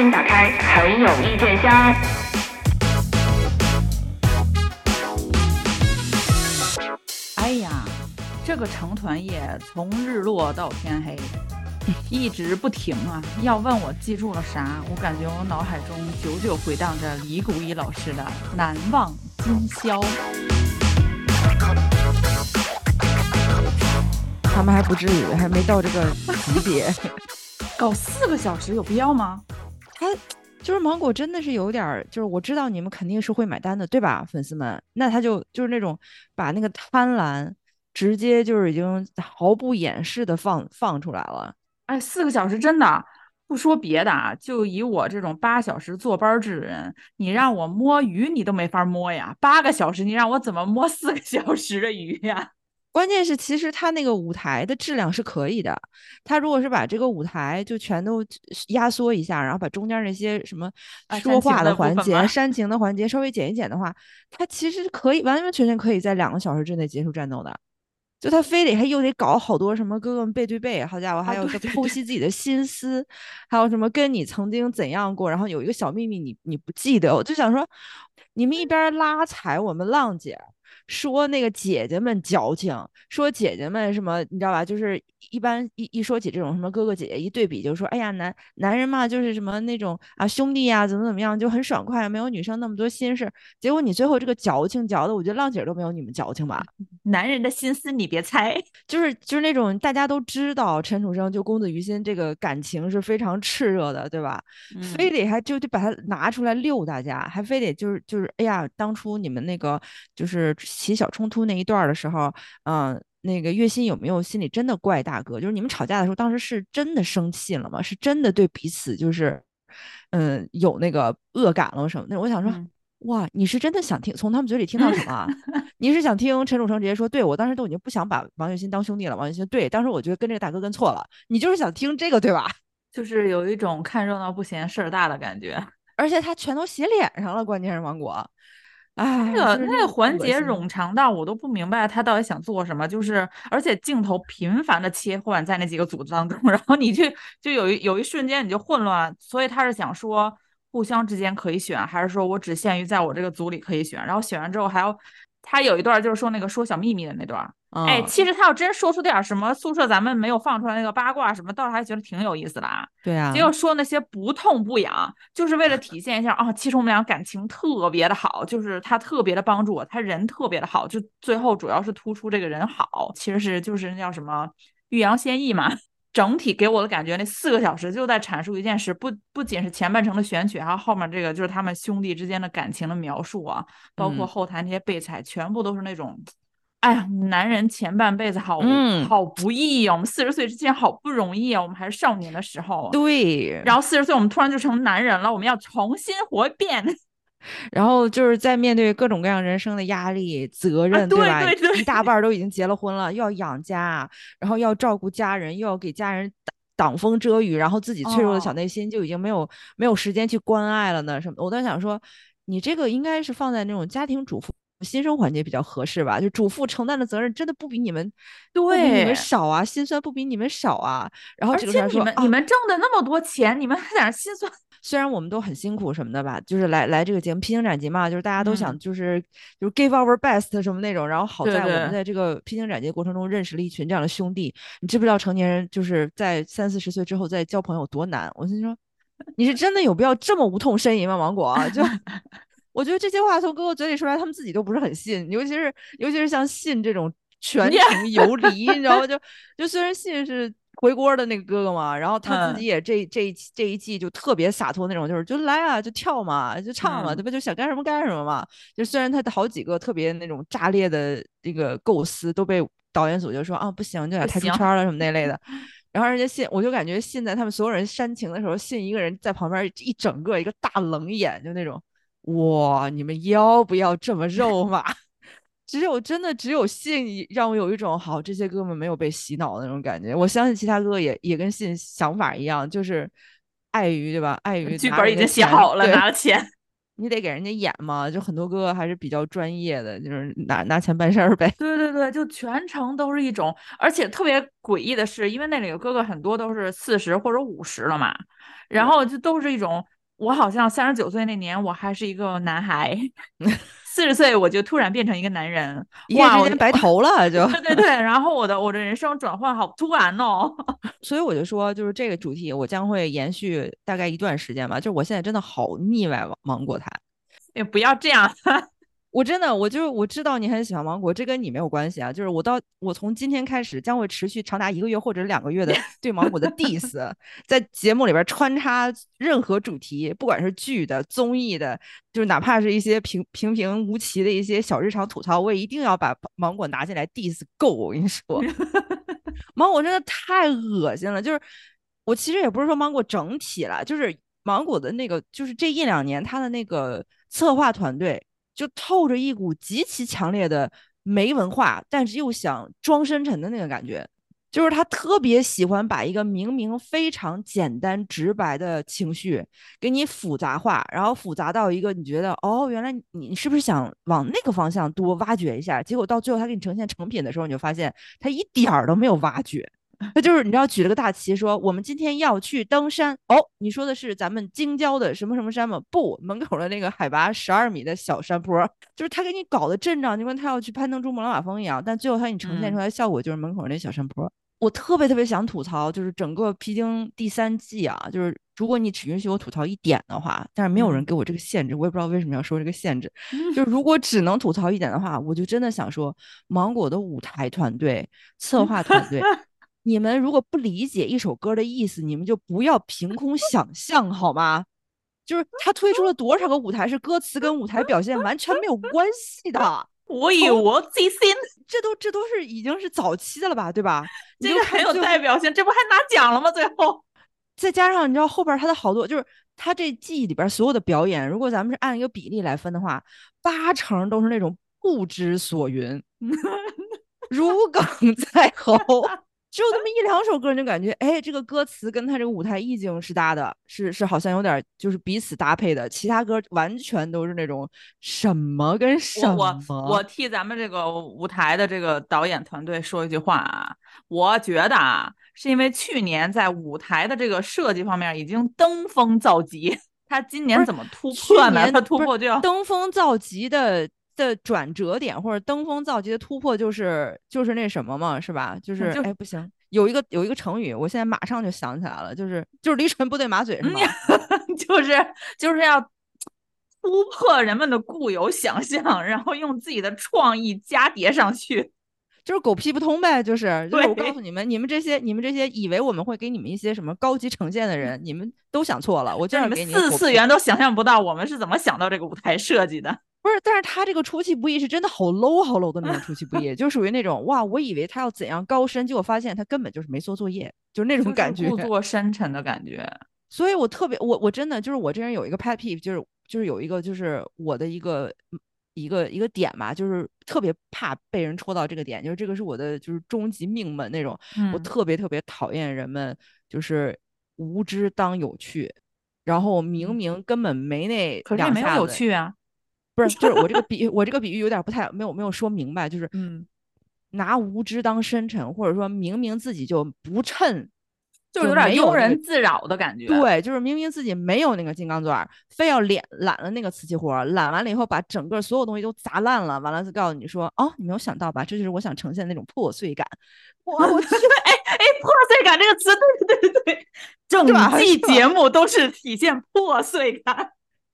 欢迎打开很有意见箱。哎呀，这个成团夜从日落到天黑，一直不停啊！要问我记住了啥？我感觉我脑海中久久回荡着李谷一老师的《难忘今宵》。他们还不至于，还没到这个级别。搞四个小时有必要吗？他就是芒果，真的是有点儿，就是我知道你们肯定是会买单的，对吧，粉丝们？那他就就是那种把那个贪婪直接就是已经毫不掩饰的放放出来了。哎，四个小时真的不说别的啊，就以我这种八小时坐班制的人，你让我摸鱼你都没法摸呀。八个小时你让我怎么摸四个小时的鱼呀？关键是，其实他那个舞台的质量是可以的。他如果是把这个舞台就全都压缩一下，然后把中间那些什么说话的环节、煽情的环节稍微剪一剪的话，他其实可以完完全全可以在两个小时之内结束战斗的。就他非得还又得搞好多什么哥哥们背对背，好家伙，还有剖析自己的心思，还有什么跟你曾经怎样过，然后有一个小秘密你你不记得，我就想说，你们一边拉踩我们浪姐。说那个姐姐们矫情，说姐姐们什么，你知道吧？就是一般一一说起这种什么哥哥姐姐一对比，就说哎呀男男人嘛，就是什么那种啊兄弟呀，怎么怎么样，就很爽快，没有女生那么多心事。结果你最后这个矫情矫的，我觉得浪姐都没有你们矫情吧？男人的心思你别猜，就是就是那种大家都知道陈楚生就公子于心这个感情是非常炽热的，对吧？非得还就就把它拿出来溜大家，还非得就是就是哎呀，当初你们那个就是。起小冲突那一段的时候，嗯，那个月心有没有心里真的怪大哥？就是你们吵架的时候，当时是真的生气了吗？是真的对彼此就是，嗯，有那个恶感了什么？那我想说，哇，你是真的想听从他们嘴里听到什么？你是想听陈楚生直接说，对我当时都已经不想把王月心当兄弟了。王月心，对，当时我觉得跟这个大哥跟错了。你就是想听这个对吧？就是有一种看热闹不嫌事儿大的感觉，而且他全都写脸上了，关键是王果。那个那个环节冗长到我都不明白他到底想做什么，就是而且镜头频繁的切换在那几个组当中，然后你就就有一有一瞬间你就混乱，所以他是想说互相之间可以选，还是说我只限于在我这个组里可以选，然后选完之后还要。他有一段就是说那个说小秘密的那段，哎，其实他要真说出点什么宿舍咱们没有放出来那个八卦什么，倒是还觉得挺有意思的啊。对啊，结果说那些不痛不痒，就是为了体现一下啊，其实我们俩感情特别的好，就是他特别的帮助我，他人特别的好，就最后主要是突出这个人好，其实是就是那叫什么欲扬先抑嘛。整体给我的感觉，那四个小时就在阐述一件事，不不仅是前半程的选曲，还有后面这个就是他们兄弟之间的感情的描述啊，包括后台那些备采，全部都是那种，哎呀，男人前半辈子好嗯好不易啊，我们四十岁之前好不容易啊，我们还是少年的时候，对，然后四十岁我们突然就成男人了，我们要重新活一遍。然后就是在面对各种各样人生的压力、责任，对吧？一大半都已经结了婚了，又要养家，然后要照顾家人，又要给家人挡挡风遮雨，然后自己脆弱的小内心就已经没有没有时间去关爱了呢。什么？我在想说，你这个应该是放在那种家庭主妇新生环节比较合适吧？就主妇承担的责任真的不比你们对你们少啊，心酸不比你们少啊。然后而且你们你们挣的那么多钱，你们还在那心酸。虽然我们都很辛苦什么的吧，就是来来这个节目《披荆斩棘》嘛，就是大家都想就是就是 give our best 什么那种，然后好在我们在这个披荆斩棘过程中认识了一群这样的兄弟。你知不知道成年人就是在三四十岁之后再交朋友多难？我心说，你是真的有必要这么无痛呻吟吗？芒果，就我觉得这些话从哥哥嘴里出来，他们自己都不是很信，尤其是尤其是像信这种 全程游离，你知道吗？就就虽然信是。回锅的那个哥哥嘛，然后他自己也这这这一季就特别洒脱那种，就是就来啊，就跳嘛，就唱嘛，对吧？就想干什么干什么嘛。就虽然他的好几个特别那种炸裂的这个构思都被导演组就说啊不行，就俩太出圈了什么那类的。然后人家信，我就感觉信在他们所有人煽情的时候，信一个人在旁边一整个一个大冷眼，就那种哇，你们要不要这么肉麻？只有真的只有信让我有一种好，这些哥们没有被洗脑的那种感觉。我相信其他哥哥也也跟信想法一样，就是碍于对吧？碍于剧本已经写好了，拿了钱，你得给人家演嘛，就很多哥哥还是比较专业的，就是拿拿钱办事儿呗。对对对，就全程都是一种，而且特别诡异的是，因为那里的哥哥很多都是四十或者五十了嘛，然后就都是一种，我好像三十九岁那年我还是一个男孩，四十岁我就突然变成一个男人，一夜之间白头了就。对对对，然后我的我的人生转换好突然哦，所以我就说，就是这个主题我将会延续大概一段时间吧，就是我现在真的好腻歪芒果台，也不要这样。我真的，我就是我知道你很喜欢芒果，这跟你没有关系啊。就是我到我从今天开始将会持续长达一个月或者两个月的 对芒果的 diss，在节目里边穿插任何主题，不管是剧的、综艺的，就是哪怕是一些平平平无奇的一些小日常吐槽，我也一定要把芒果拿进来 diss 够。我跟你说，芒果真的太恶心了。就是我其实也不是说芒果整体了，就是芒果的那个，就是这一两年他的那个策划团队。就透着一股极其强烈的没文化，但是又想装深沉的那个感觉，就是他特别喜欢把一个明明非常简单直白的情绪给你复杂化，然后复杂到一个你觉得哦，原来你是不是想往那个方向多挖掘一下？结果到最后他给你呈现成品的时候，你就发现他一点儿都没有挖掘。他就是你知道举了个大旗说我们今天要去登山哦，你说的是咱们京郊的什么什么山吗？不，门口的那个海拔十二米的小山坡，就是他给你搞的阵仗，就跟他要去攀登珠穆朗玛峰一样。但最后他给你呈现出来的效果就是门口那小山坡。我特别特别想吐槽，就是整个披荆第三季啊，就是如果你只允许我吐槽一点的话，但是没有人给我这个限制，我也不知道为什么要说这个限制。就是如果只能吐槽一点的话，我就真的想说，芒果的舞台团队、策划团队。你们如果不理解一首歌的意思，你们就不要凭空想象好吗？就是他推出了多少个舞台，是歌词跟舞台表现完全没有关系的。我以我自信，这都这都是已经是早期的了吧，对吧？这个很有代表性，这不还拿奖了吗？最后 再加上你知道后边他的好多，就是他这季里边所有的表演，如果咱们是按一个比例来分的话，八成都是那种不知所云，如鲠在喉。只有那么一两首歌，你就感觉，哎，这个歌词跟他这个舞台意境是搭的，是是好像有点就是彼此搭配的。其他歌完全都是那种什么跟什么。我我替咱们这个舞台的这个导演团队说一句话啊，我觉得啊，是因为去年在舞台的这个设计方面已经登峰造极，他今年怎么突破呢？他突破就要登峰造极的。的转折点或者登峰造极的突破就是就是那什么嘛，是吧？就是哎不行，有一个有一个成语，我现在马上就想起来了，就是就是驴唇不对马嘴是吗？就是就是要突破人们的固有想象，然后用自己的创意加叠上去，就是狗屁不通呗。就是就是我告诉你们，你们这些你们这些以为我们会给你们一些什么高级呈现的人，你们都想错了。我就是你们四次元都想象不到我们是怎么想到这个舞台设计的。不是，但是他这个出其不意是真的好 low 好 low 的那种出其不意，就属于那种哇，我以为他要怎样高深，结果发现他根本就是没做作业，就是那种感觉，故 作深沉的感觉。所以我特别，我我真的就是我这人有一个 pet peeve，就是就是有一个就是我的一个一个一个点嘛，就是特别怕被人戳到这个点，就是这个是我的就是终极命门那种，我特别特别讨厌人们就是无知当有趣。然后明明根本没那，可是也没有有趣啊，不是，就是我这个比我这个比喻有点不太没有没有说明白，就是嗯，拿无知当深沉，或者说明明自己就不称，就是有点庸人自扰的感觉。对，就是明明自己没有那个金刚钻，非要揽揽了那个瓷器活，揽完了以后把整个所有东西都砸烂了，完了再告诉你说，哦，你没有想到吧？这就是我想呈现的那种破碎感。我我去，哎哎，破碎感这个词，对对对对，整季节目都是体现破碎感。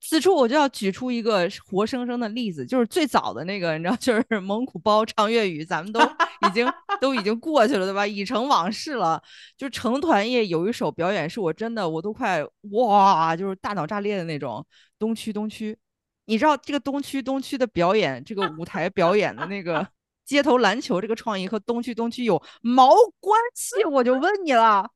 此处我就要举出一个活生生的例子，就是最早的那个，你知道，就是 蒙古包唱粤语，咱们都已经 都已经过去了，对吧？已成往事了。就成团夜有一首表演，是我真的我都快哇，就是大脑炸裂的那种。东区东区，你知道这个东区东区的表演，这个舞台表演的那个。街头篮球这个创意和东区东区有毛关系？我就问你了。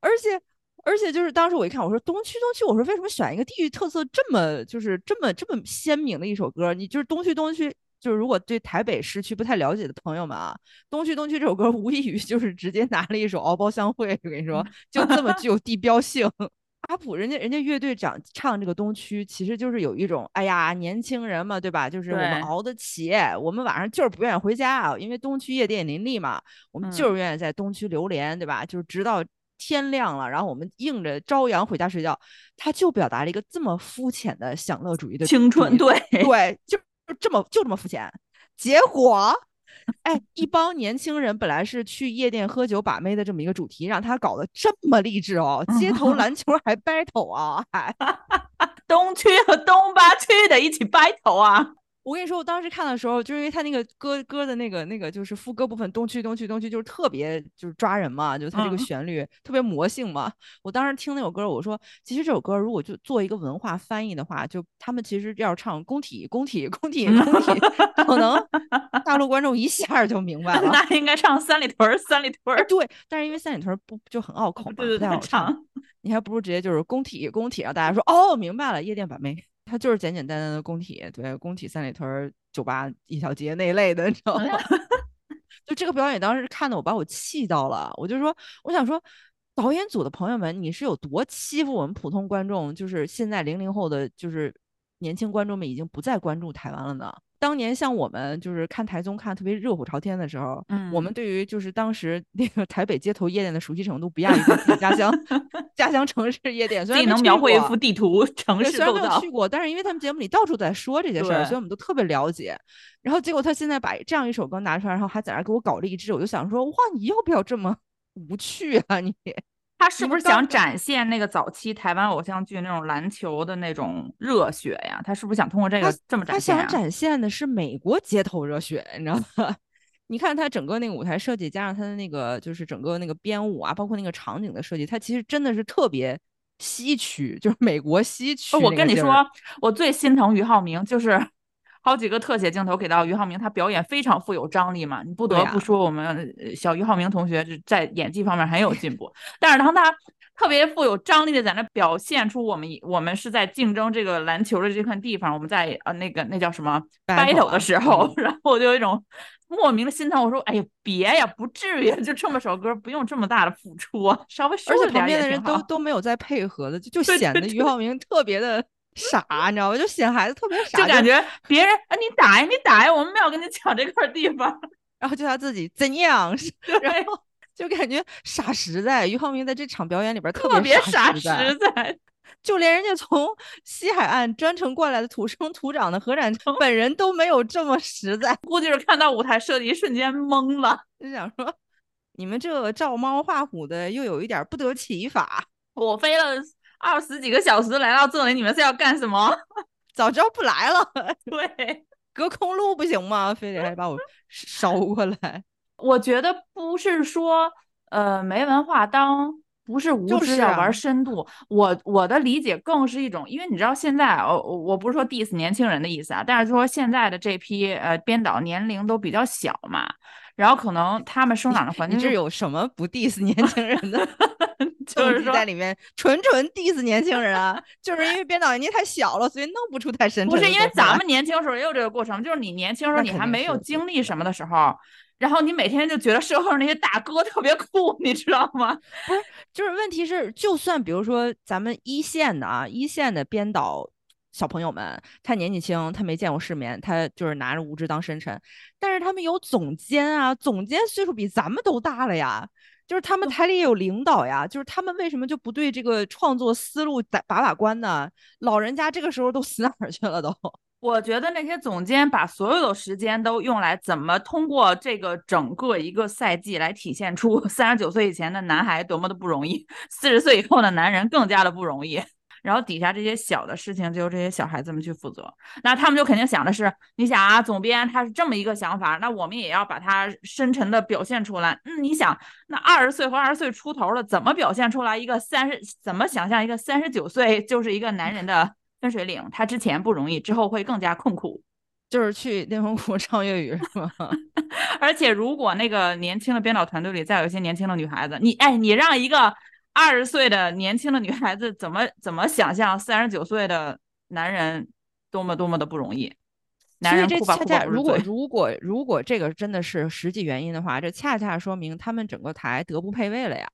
而且而且就是当时我一看，我说东区东区，我说为什么选一个地域特色这么就是这么这么鲜明的一首歌？你就是东区东区，就是如果对台北市区不太了解的朋友们啊，东区东区这首歌无异于就是直接拿了一首《敖包相会》，我跟你说，就这么具有地标性。阿普人家人家乐队长唱这个东区，其实就是有一种哎呀年轻人嘛，对吧？就是我们熬得起，我们晚上就是不愿意回家啊，因为东区夜店林立嘛，我们就是愿意在东区流连，对吧？就是直到天亮了，然后我们硬着朝阳回家睡觉。他就表达了一个这么肤浅的享乐主义的青春，对对，就就这么就这么肤浅，结果。哎，一帮年轻人本来是去夜店喝酒把妹的这么一个主题，让他搞得这么励志哦！街头 篮球还 battle 啊，还 东区和东八区的一起 battle 啊！我跟你说，我当时看的时候，就是因为他那个歌歌的那个那个就是副歌部分，东区东区东区，就是特别就是抓人嘛，就他这个旋律特别魔性嘛。我当时听那首歌，我说，其实这首歌如果就做一个文化翻译的话，就他们其实要唱工体工体工体工体，可能大陆观众一下就明白 了。那应该唱三里屯三里屯对，但是因为三里屯不就很拗口嘛，不太好唱。你还不如直接就是工体工体，让大家说哦，明白了，夜店版妹。它就是简简单单的工体，对，工体三里屯酒吧一条街那一类的，你知道吗？就这个表演，当时看的我把我气到了。我就说，我想说，导演组的朋友们，你是有多欺负我们普通观众？就是现在零零后的，就是年轻观众们已经不再关注台湾了呢。当年像我们就是看台综看特别热火朝天的时候，嗯，我们对于就是当时那个台北街头夜店的熟悉程度不亚于自己家乡家乡城市夜店，所以能描绘一幅地图城市构造。虽然没有去过，但是因为他们节目里到处在说这些事儿，所以我们都特别了解。然后结果他现在把这样一首歌拿出来，然后还在那给我搞励志，我就想说，哇，你要不要这么无趣啊你？他是不是想展现那个早期台湾偶像剧那种篮球的那种热血呀？他是不是想通过这个这么展现？他想展现的是美国街头热血，你知道吗？你看他整个那个舞台设计，加上他的那个就是整个那个编舞啊，包括那个场景的设计，他其实真的是特别西区，就是美国西区。我跟你说，我最心疼俞灏明，就是。好几个特写镜头给到俞灏明，他表演非常富有张力嘛，你不得不说我们小俞灏明同学在演技方面很有进步。但是当他特别富有张力的在那表现出我们我们是在竞争这个篮球的这块地方，我们在呃那个那叫什么 battle 的时候，然后我就有一种莫名的心疼。我说，哎呀，别呀，不至于，就这么首歌不用这么大的付出，稍微而且旁边的人都都没有在配合的，就就显得俞灏明特别的。傻，你知道吗？就显孩子特别傻，就感觉别人啊，你打呀，你打呀，我们没有跟你抢这块地方，然后就他自己怎样，然后就感觉傻实在。俞灏明在这场表演里边特别傻实在，就连人家从西海岸专程过来的土生土长的何展成本人都没有这么实在，估计是看到舞台设计一瞬间懵了，就想说你们这照猫画虎的又有一点不得其法，我飞了。二十几个小时来到这里，你们是要干什么？早知道不来了。对，隔空录不行吗？非得还把我捎过来？我觉得不是说呃没文化当不是无知要玩深度。我我的理解更是一种，因为你知道现在我我不是说 diss 年轻人的意思啊，但是说现在的这批呃编导年龄都比较小嘛。然后可能他们生长的环境，这有什么不 diss 年轻人的？就是在里面纯纯 diss 年轻人啊，就是因为编导年纪太小了，所以弄不出太深。不是因为咱们年轻时候也有这个过程，就是你年轻时候你还没有经历什么的时候，然后你每天就觉得社会上那些大哥特别酷，你知道吗？不是，就是问题是，就算比如说咱们一线的啊，一线的编导。小朋友们，他年纪轻，他没见过世面，他就是拿着无知当深沉。但是他们有总监啊，总监岁数比咱们都大了呀。就是他们台里也有领导呀，就是他们为什么就不对这个创作思路把把把关呢？老人家这个时候都死哪儿去了都？我觉得那些总监把所有的时间都用来怎么通过这个整个一个赛季来体现出三十九岁以前的男孩多么的不容易，四十岁以后的男人更加的不容易。然后底下这些小的事情就由这些小孩子们去负责，那他们就肯定想的是，你想啊，总编他是这么一个想法，那我们也要把它深沉的表现出来。嗯，你想，那二十岁和二十岁出头的怎么表现出来一个三十？怎么想象一个三十九岁就是一个男人的分水岭？他之前不容易，之后会更加困苦，就是去内蒙古唱粤语是吗？而且如果那个年轻的编导团队里再有一些年轻的女孩子，你哎，你让一个。二十岁的年轻的女孩子怎么怎么想象三十九岁的男人多么多么的不容易？男人这恰恰如果 如果如果这个真的是实际原因的话，这恰恰说明他们整个台德不配位了呀。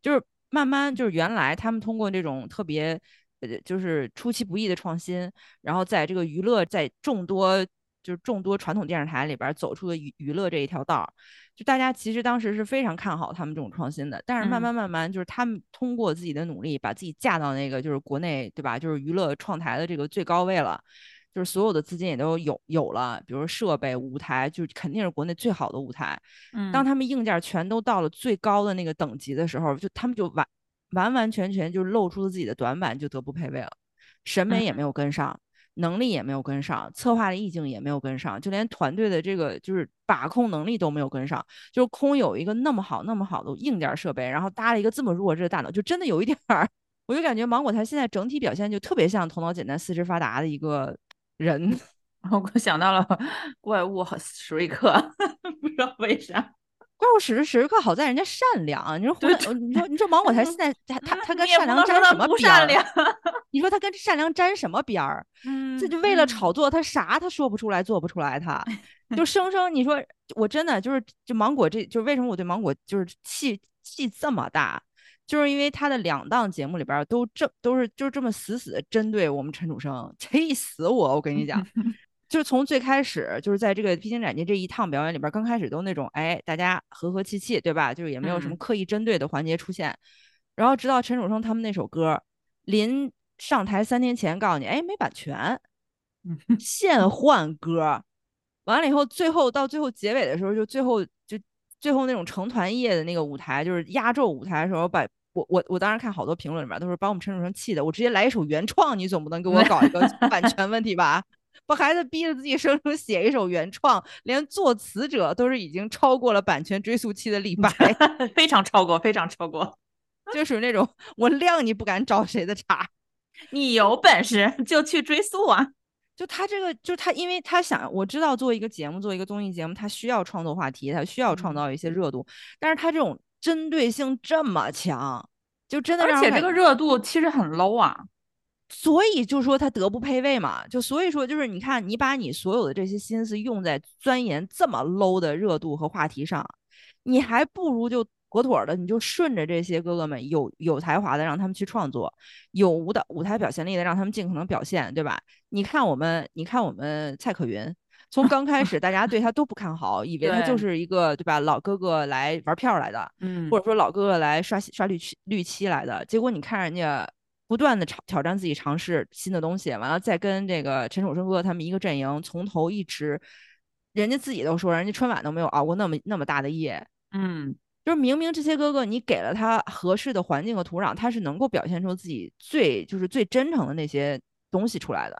就是慢慢就是原来他们通过这种特别呃就是出其不意的创新，然后在这个娱乐在众多就是众多传统电视台里边走出的娱娱乐这一条道，就大家其实当时是非常看好他们这种创新的。但是慢慢慢慢就是他们通过自己的努力，把自己架到那个就是国内对吧？就是娱乐创台的这个最高位了。就是所有的资金也都有有了，比如设备、舞台，就是肯定是国内最好的舞台。嗯，当他们硬件全都到了最高的那个等级的时候，就他们就完完完全全就露出了自己的短板，就德不配位了。审美也没有跟上，能力也没有跟上，策划的意境也没有跟上，就连团队的这个就是把控能力都没有跟上。就是空有一个那么好那么好的硬件设备，然后搭了一个这么弱智的大脑，就真的有一点儿，我就感觉芒果台现在整体表现就特别像头脑简单四肢发达的一个。人，我想到了怪物和史瑞克，不知道为啥。怪物史史瑞克好在人家善良。你说胡，你说，你说芒果台现在他他他跟善良沾什么边儿？你说他跟善良沾什么边儿？嗯，这就为了炒作，他啥他说不出来，做不出来，他就生生。你说我真的就是，就芒果这就为什么我对芒果就是气气这么大？就是因为他的两档节目里边都这都是就是这么死死的针对我们陈楚生，气死我！我跟你讲，就是从最开始就是在这个披荆斩棘这一趟表演里边，刚开始都那种哎大家和和气气，对吧？就是也没有什么刻意针对的环节出现，然后直到陈楚生他们那首歌临上台三天前告诉你，哎没版权，现换歌，完了以后最后到最后结尾的时候，就最后就。最后那种成团夜的那个舞台，就是压轴舞台的时候，把我我我当时看好多评论里面都是把我们陈楚生气的，我直接来一首原创，你总不能给我搞一个版权问题吧？把孩子逼着自己生生写一首原创，连作词者都是已经超过了版权追溯期的李白，非常超过，非常超过，就属于那种我谅你不敢找谁的茬，你有本事就去追溯啊。就他这个，就他，因为他想，我知道做一个节目，做一个综艺节目，他需要创作话题，他需要创造一些热度，但是他这种针对性这么强，就真的，而且这个热度其实很 low 啊，所以就说他德不配位嘛，就所以说就是你看，你把你所有的这些心思用在钻研这么 low 的热度和话题上，你还不如就。妥妥的，你就顺着这些哥哥们有有才华的，让他们去创作；有舞蹈舞台表现力的，让他们尽可能表现，对吧？你看我们，你看我们蔡可云，从刚开始大家对他都不看好，以为他就是一个对吧老哥哥来玩票来的，嗯，或者说老哥哥来刷刷绿漆绿漆来的。结果你看人家不断的尝挑战自己，尝试新的东西，完了再跟这个陈楚生哥他们一个阵营，从头一直，人家自己都说，人家春晚都没有熬过那么那么大的夜，嗯。就是明明这些哥哥，你给了他合适的环境和土壤，他是能够表现出自己最就是最真诚的那些东西出来的，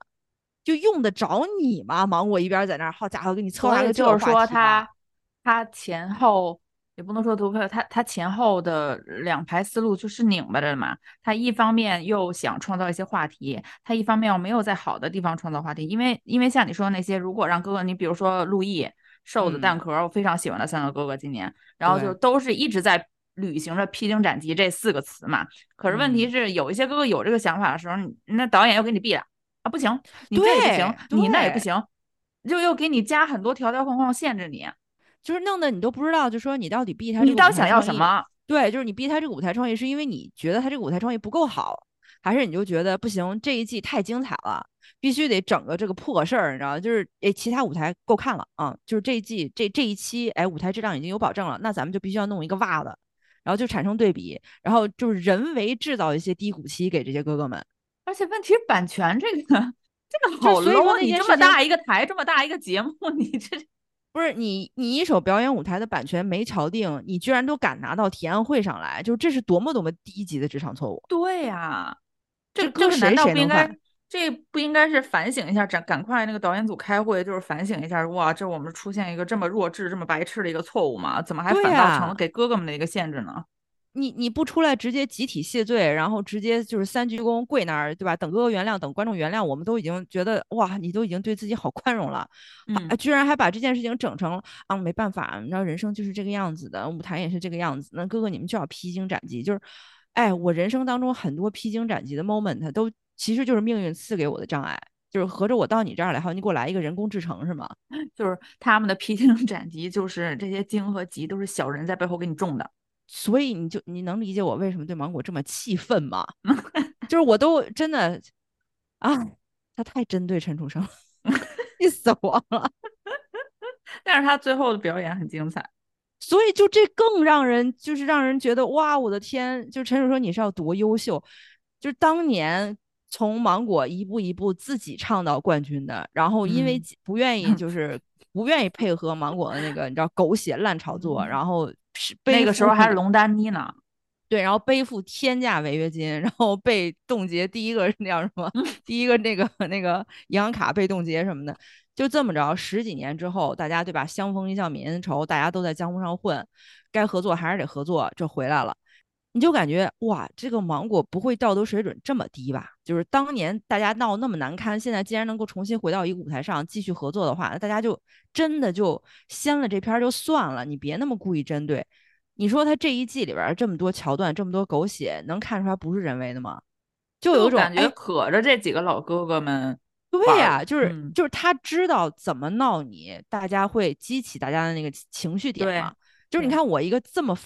就用得着你吗？芒果一边在那儿，好家伙，给你策划个就是说他他前后也不能说独特，他他前后的两排思路就是拧巴着嘛。他一方面又想创造一些话题，他一方面又没有在好的地方创造话题，因为因为像你说那些，如果让哥哥，你比如说陆毅。瘦子蛋壳，我非常喜欢的三个哥哥，今年，然后就都是一直在履行着披荆斩棘这四个词嘛。可是问题是，有一些哥哥有这个想法的时候，那导演又给你毙了啊，不行，你这也不行，你那也不行，就又给你加很多条条框框限制你，就是弄得你都不知道，就说你到底逼他，你到底想要什么？对，就是你逼他这个舞台创意，是因为你觉得他这个舞台创意不够好，还是你就觉得不行，这一季太精彩了？必须得整个这个破事儿，你知道就是诶，其他舞台够看了啊，就是这一季这这一期，哎，舞台质量已经有保证了，那咱们就必须要弄一个袜子，然后就产生对比，然后就是人为制造一些低谷期给这些哥哥们。而且问题是版权这个，这个好 low，你这么大一个台，这么大一个节目，你这不是你你一首表演舞台的版权没敲定，你居然都敢拿到提案会上来，就这是多么多么低级的职场错误。对呀，这这难道不应该？这不应该是反省一下，赶赶快那个导演组开会，就是反省一下。哇，这我们出现一个这么弱智、这么白痴的一个错误吗？怎么还反倒成了给哥哥们的一个限制呢？你你不出来直接集体谢罪，然后直接就是三鞠躬跪那儿，对吧？等哥哥原谅，等观众原谅，我们都已经觉得哇，你都已经对自己好宽容了，嗯，居然还把这件事情整成啊，没办法，你知道人生就是这个样子的，舞台也是这个样子。那哥哥你们就要披荆斩棘，就是，哎，我人生当中很多披荆斩棘的 moment 都。其实就是命运赐给我的障碍，就是合着我到你这儿来，好，你给我来一个人工智能是吗？就是他们的披荆斩棘，就是这些荆和棘都是小人在背后给你种的。所以你就你能理解我为什么对芒果这么气愤吗？就是我都真的啊，他太针对陈楚生，气死我了。但是他最后的表演很精彩，所以就这更让人就是让人觉得哇，我的天！就陈楚生你是要多优秀，就是当年从芒果一步一步自己唱到冠军的，然后因为不愿意就是不愿意配合芒果的那个你知道狗血烂炒作，然后是那个时候还是龙丹妮呢。对，然后背负天价违约金，然后被冻结第一个那 叫什么？第一个那个那个银行卡被冻结什么的，就这么着，十几年之后，大家对吧？相逢一笑泯恩仇，大家都在江湖上混，该合作还是得合作，这回来了，你就感觉哇，这个芒果不会道德水准这么低吧？就是当年大家闹那么难堪，现在既然能够重新回到一个舞台上继续合作的话，那大家就真的就掀了这片就算了，你别那么故意针对。你说他这一季里边这么多桥段，这么多狗血，能看出来不是人为的吗？就有一种感觉，可着这几个老哥哥们。对呀，就是就是他知道怎么闹你，大家会激起大家的那个情绪点嘛。就是你看我一个这么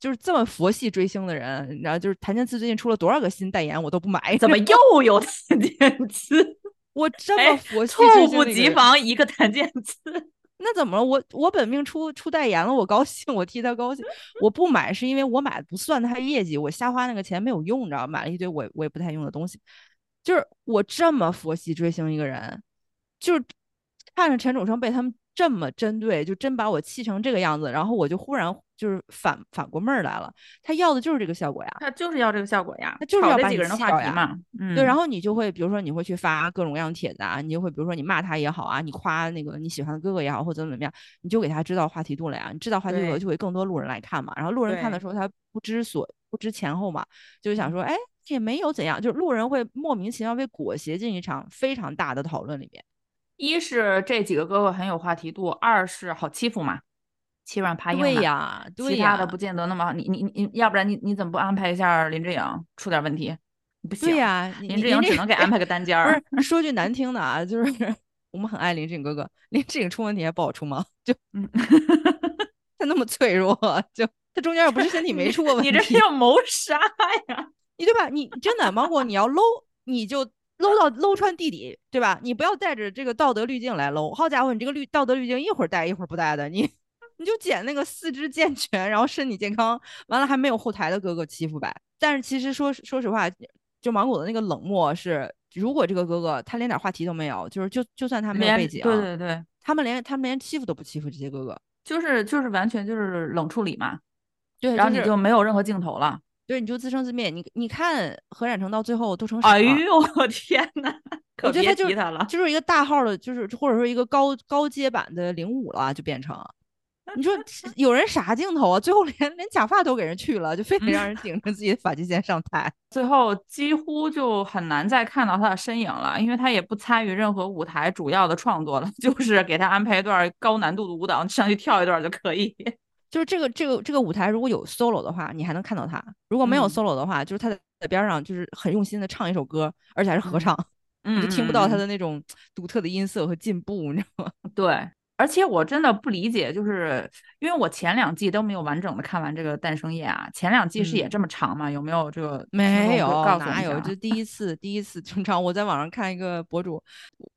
就是这么佛系追星的人，然后就是谭健次最近出了多少个新代言，我都不买。怎么 又有谭健次？我这么佛系，猝不及防一个谭健次。那怎么了？我我本命出出代言了，我高兴，我替他高兴。我不买是因为我买不算他业绩，我瞎花那个钱没有用，你知道买了一堆我我也不太用的东西。就是我这么佛系追星一个人，就是看着陈楚生被他们。这么针对，就真把我气成这个样子，然后我就忽然就是反反过味儿来了。他要的就是这个效果呀，他就是要这个效果呀，他就是要把几个人的话题嘛。嗯，对，然后你就会，比如说你会去发各种各样的帖子啊，你就会，比如说你骂他也好啊，你夸那个你喜欢的哥哥也好，或者怎么怎么样，你就给他制造话题度了呀。你制造话题度，就会更多路人来看嘛。然后路人看的时候，他不知所不知前后嘛，就是想说，哎，也没有怎样，就是路人会莫名其妙被裹挟进一场非常大的讨论里面。一是这几个哥哥很有话题度，二是好欺负嘛，欺软怕硬对呀，其他的不见得那么好。你你你，要不然你你怎么不安排一下林志颖出点问题？不行呀，林志颖只能给安排个单间 儿。不是说句难听的啊，就是 我们很爱林志颖哥哥，林志颖出问题还不好出吗？就嗯他那么脆弱，就他中间又不是身体没出过问题，你这是要谋杀呀？你对吧？你真的芒果，你要搂你就。搂到搂穿地底，对吧？你不要带着这个道德滤镜来搂。好家伙，你这个滤道德滤镜一会儿带一会儿不带的，你你就捡那个四肢健全，然后身体健康，完了还没有后台的哥哥欺负呗。但是其实说说实话，就芒果的那个冷漠是，如果这个哥哥他连点话题都没有，就是就就算他没有背景，对对对，他们连他们连欺负都不欺负这些哥哥，就是就是完全就是冷处理嘛。对，然后你就没有任何镜头了。对，你就自生自灭。你你看何冉成到最后都成啥了？哎呦我天哪！我觉得他就是他了，就是一个大号的，就是或者说一个高高阶版的零五了，就变成。你说有人啥镜头啊？最后连连假发都给人去了，就非得让人顶着自己的发际线上台。最后几乎就很难再看到他的身影了，因为他也不参与任何舞台主要的创作了，就是给他安排一段高难度的舞蹈，上去跳一段就可以。就是这个这个这个舞台，如果有 solo 的话，你还能看到他；如果没有 solo 的话，就是他在边上，就是很用心的唱一首歌，而且还是合唱，你就听不到他的那种独特的音色和进步，你知道吗？对。而且我真的不理解，就是因为我前两季都没有完整的看完这个《诞生夜》啊，前两季是也这么长吗？有没有这个？没有，哪有？就第一次，第一次正常。我在网上看一个博主，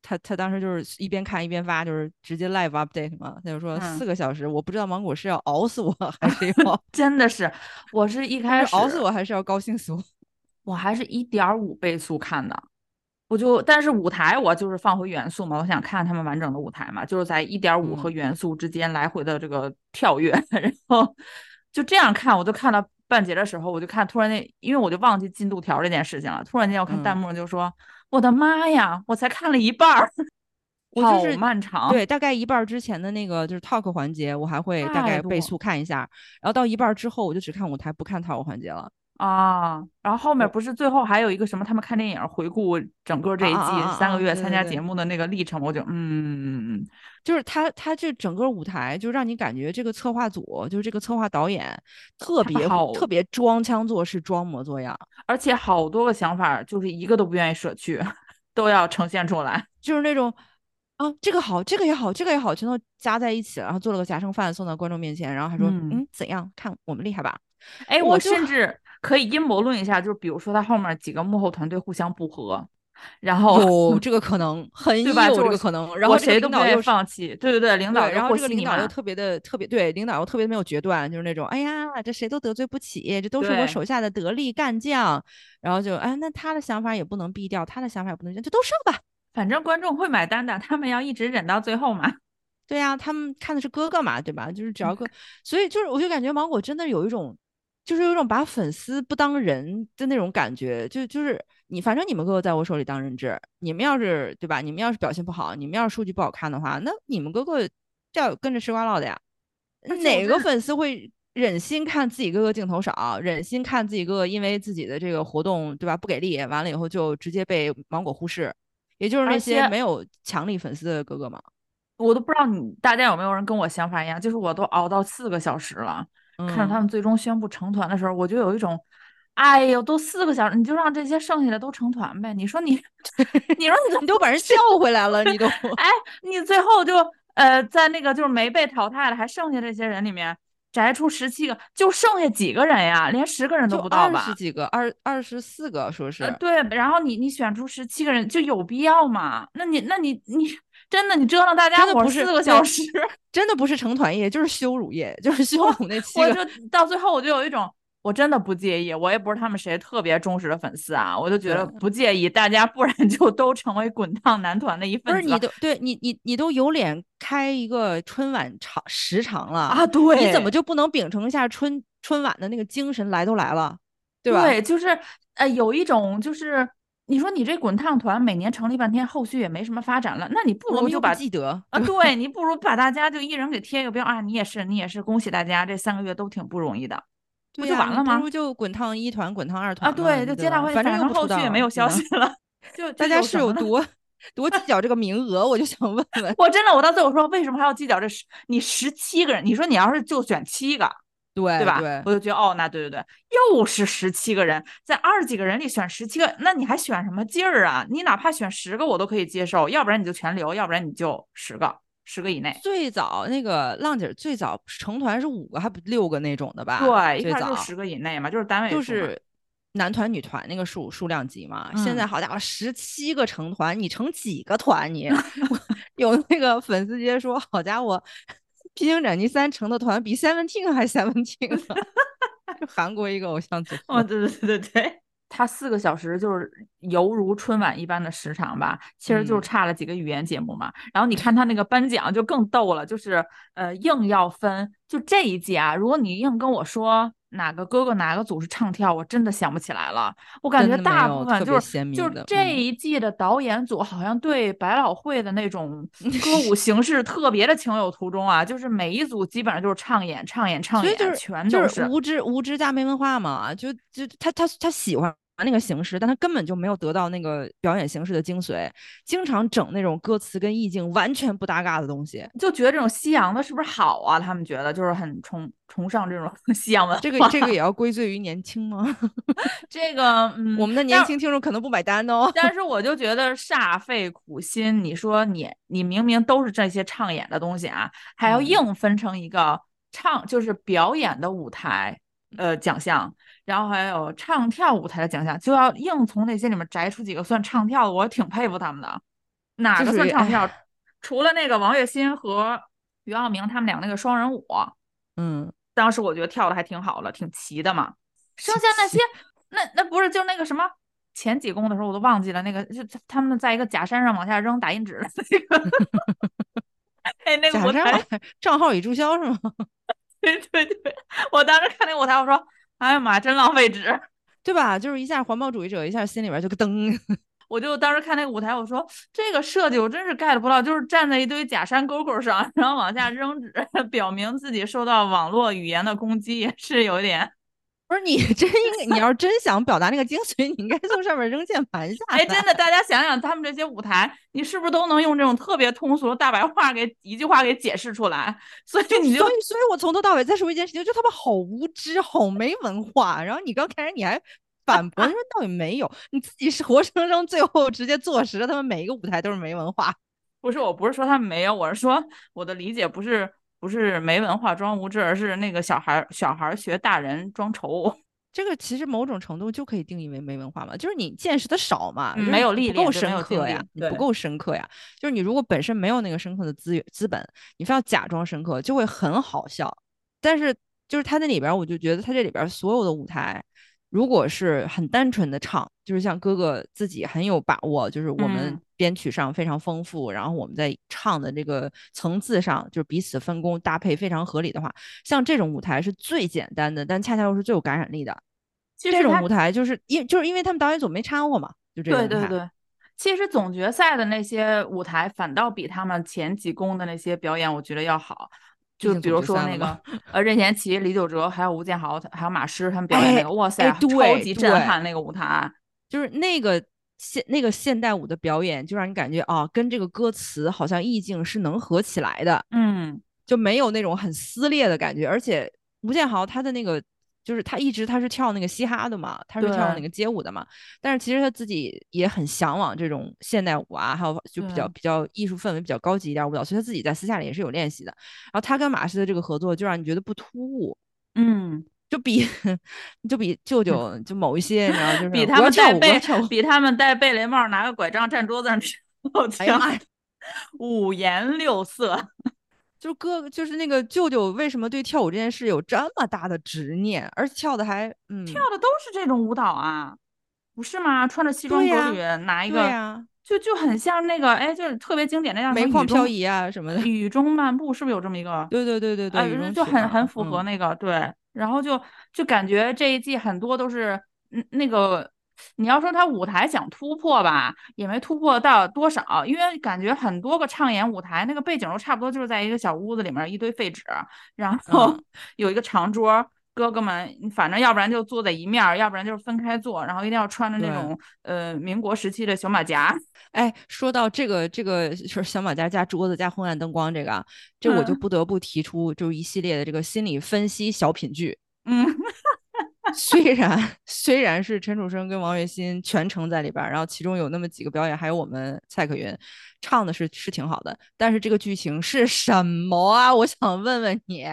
他他当时就是一边看一边发，就是直接 live update 嘛。他就说四个小时，我不知道芒果是要熬死我 还是要 真的是，我是一开始熬死我还是要高兴死我？我还是一点五倍速看的。我就，但是舞台我就是放回元素嘛，我想看他们完整的舞台嘛，就是在一点五和元素之间来回的这个跳跃，然后就这样看，我就看到半截的时候，我就看突然间，因为我就忘记进度条这件事情了，突然间我看弹幕就说：“我的妈呀，我才看了一半儿，好漫长。”对，大概一半之前的那个就是 talk 环节，我还会大概倍速看一下，然后到一半之后，我就只看舞台，不看 talk 环节了。啊，然后后面不是最后还有一个什么？他们看电影回顾整个这一季三个月参加节目的那个历程，我就嗯，就是他他这整个舞台就让你感觉这个策划组就是这个策划导演特别特别装腔作势、装模作样，而且好多个想法就是一个都不愿意舍去，都要呈现出来，就是那种啊这个好，这个也好，这个也好，全都加在一起了，然后做了个夹生饭送到观众面前，然后还说嗯怎样？看我们厉害吧？哎，我甚至可以阴谋论一下，就是比如说他后面几个幕后团队互相不和。然后有 这个可能，很有这个可能。然后谁都不愿意放弃，对对对，领导。然后这个领导又特别的特别，对领导又特别没有决断，就是那种，哎呀，这谁都得罪不起，这都是我手下的得力干将。然后就，哎，那他的想法也不能毙掉，他的想法也不能，就都上吧，反正观众会买单的，他们要一直忍到最后嘛。对呀，他们看的是哥哥嘛，对吧？就是只要哥，所以就是我就感觉芒果真的有一种。就是有种把粉丝不当人的那种感觉，就就是你，反正你们哥哥在我手里当人质，你们要是对吧？你们要是表现不好，你们要是数据不好看的话，那你们哥哥就要跟着吃瓜唠的呀。哪个粉丝会忍心看自己哥哥镜头少，忍心看自己哥哥因为自己的这个活动对吧不给力，完了以后就直接被芒果忽视？也就是那些没有强力粉丝的哥哥嘛。我都不知道你大家有没有人跟我想法一样，就是我都熬到四个小时了。看着他们最终宣布成团的时候，我就有一种，哎呦，都四个小时，你就让这些剩下的都成团呗。你说你，你说你你就把人叫回来了，你都，哎，你最后就呃，在那个就是没被淘汰的还剩下这些人里面摘出十七个，就剩下几个人呀？连十个人都不到吧？二十几个，二二十四个，说是对。然后你你选出十七个人，就有必要吗？那你那你你。真的，你折腾大家伙四个小时，真的不是成团夜，就是羞辱夜，就是 羞辱那七个。我就到最后，我就有一种，我真的不介意，我也不是他们谁特别忠实的粉丝啊，我就觉得不介意，大家不然就 都成为滚烫男团的一份子。不是你都对你你你都有脸开一个春晚长时长了啊？对，你怎么就不能秉承一下春春晚的那个精神？来都来了，对吧？对，就是呃，有一种就是。你说你这滚烫团每年成立半天，后续也没什么发展了，那你不如就把记得啊，对你不如把大家就一人给贴一个标啊，你也是，你也是，恭喜大家，这三个月都挺不容易的，不就完了吗？不如就滚烫一团，滚烫二团啊，对，就接大会，反正后续也没有消息了，就 大家是有多多计较这个名额，我就想问问，我真的，我到最后说为什么还要计较这十你十七个人？你说你要是就选七个。对对吧？我就觉得哦，那对对对，又是十七个人，在二十几个人里选十七个，那你还选什么劲儿啊？你哪怕选十个我都可以接受，要不然你就全留，要不然你就十个，十个以内。最早那个浪姐最早成团是五个还不六个那种的吧？对，最早就十个以内嘛，就是单位就是男团女团那个数数量级嘛。现在好家伙，十七个成团，你成几个团？你有那个粉丝直接说，好家伙。披荆斩棘三成的团比 Seventeen 还 Seventeen，韩国一个偶像组合。哦，对对对对对，他四个小时就是犹如春晚一般的时长吧，其实就差了几个语言节目嘛。然后你看他那个颁奖就更逗了，就是呃硬要分，就这一届啊，如果你硬跟我说。哪个哥哥哪个组是唱跳，我真的想不起来了。我感觉大部分就是就是这一季的导演组好像对百老汇的那种 歌舞形式特别的情有独钟啊，就是每一组基本上就是唱演唱演唱演，全都是无知无知加没文化嘛，就就他他他喜欢。那个形式，但他根本就没有得到那个表演形式的精髓，经常整那种歌词跟意境完全不搭嘎的东西，就觉得这种西洋的是不是好啊？他们觉得就是很崇崇尚这种 西洋文化。这个这个也要归罪于年轻吗？这个嗯我们的年轻听众可能不买单哦。但是我就觉得煞费苦心。你说你你明明都是这些唱演的东西啊，还要硬分成一个唱就是表演的舞台呃奖项。然后还有唱跳舞台的奖项，就要硬从那些里面摘出几个算唱跳的，我挺佩服他们的。哪个算唱跳？除了那个王栎鑫和俞灏明他们俩那个双人舞，嗯，当时我觉得跳的还挺好的，挺齐的嘛。剩下那些，那那不是就那个什么前几公的时候我都忘记了，那个就他们在一个假山上往下扔打印纸的那个。哎，那个舞台账号已注销是吗？对对对，我当时看那个舞台，我说。哎呀妈，真浪费纸，对吧？就是一下环保主义者，一下心里边就个噔。我就当时看那个舞台，我说这个设计我真是 get 不到，就是站在一堆假山沟沟上，然后往下扔纸，表明自己受到网络语言的攻击，也是有点。不是你 真应该，你要是真想表达那个精髓，你应该从上面扔键盘下。哎，真的，大家想想，他们这些舞台，你是不是都能用这种特别通俗的大白话给一句话给解释出来？所以你就，所以，所以我从头到尾再说一件事情，就他们好无知，好没文化。然后你刚开始你还反驳，你说到底没有，你自己是活生生最后直接坐实了，他们每一个舞台都是没文化。不是，我不是说他们没有，我是说我的理解不是。不是没文化装无知，而是那个小孩小孩学大人装愁。这个其实某种程度就可以定义为没文化嘛，就是你见识的少嘛，没有历练，不够深刻呀，你不够深刻呀。就是你如果本身没有那个深刻的资源资本，你非要假装深刻，就会很好笑。但是就是他那里边，我就觉得他这里边所有的舞台。如果是很单纯的唱，就是像哥哥自己很有把握，就是我们编曲上非常丰富，然后我们在唱的这个层次上，就是彼此分工搭配非常合理的话，像这种舞台是最简单的，但恰恰又是最有感染力的。这种舞台就是因就是因为他们导演组没掺和嘛，就这个。对对对，其实总决赛的那些舞台反倒比他们前几公的那些表演，我觉得要好。就比如说那个呃任贤齐、李玖哲，还有吴建豪，还有马诗他们表演那个，哇塞，超级震撼那个舞台，就是那个现那个现代舞的表演，就让你感觉啊，跟这个歌词好像意境是能合起来的，嗯，就没有那种很撕裂的感觉，而且吴建豪他的那个。就是他一直他是跳那个嘻哈的嘛，他是跳那个街舞的嘛，但是其实他自己也很向往这种现代舞啊，还有就比较比较艺术氛围比较高级一点舞蹈，所以他自己在私下里也是有练习的。然后他跟马诗的这个合作就让你觉得不突 �u，嗯，就比就比舅舅就某一些，你知道，就是比他们戴贝比他们戴贝雷帽拿个拐杖站桌子上跳强，五颜六色。就哥，就是那个舅舅，为什么对跳舞这件事有这么大的执念，而且跳的还，嗯，跳的都是这种舞蹈啊，不是吗？穿着西装革履，拿一个，就就很像那个，哎，就是特别经典那样煤矿漂移啊什么的，雨中漫步是不是有这么一个？对对对对对，就很很符合那个，对，然后就就感觉这一季很多都是，嗯，那个。你要说他舞台想突破吧，也没突破到多少，因为感觉很多个唱演舞台那个背景都差不多，就是在一个小屋子里面一堆废纸，然后 有一个长桌，哥哥们反正要不然就坐在一面，要不然就是分开坐，然后一定要穿着那种呃民国时期的小马甲。哎，说到这个这个就是小马甲加桌子加昏暗灯光这个，这我就不得不提出就是一系列的这个心理分析小品剧。嗯。虽然虽然是陈楚生跟王栎鑫全程在里边，然后其中有那么几个表演，还有我们蔡可云唱的是是挺好的，但是这个剧情是什么啊？我想问问你，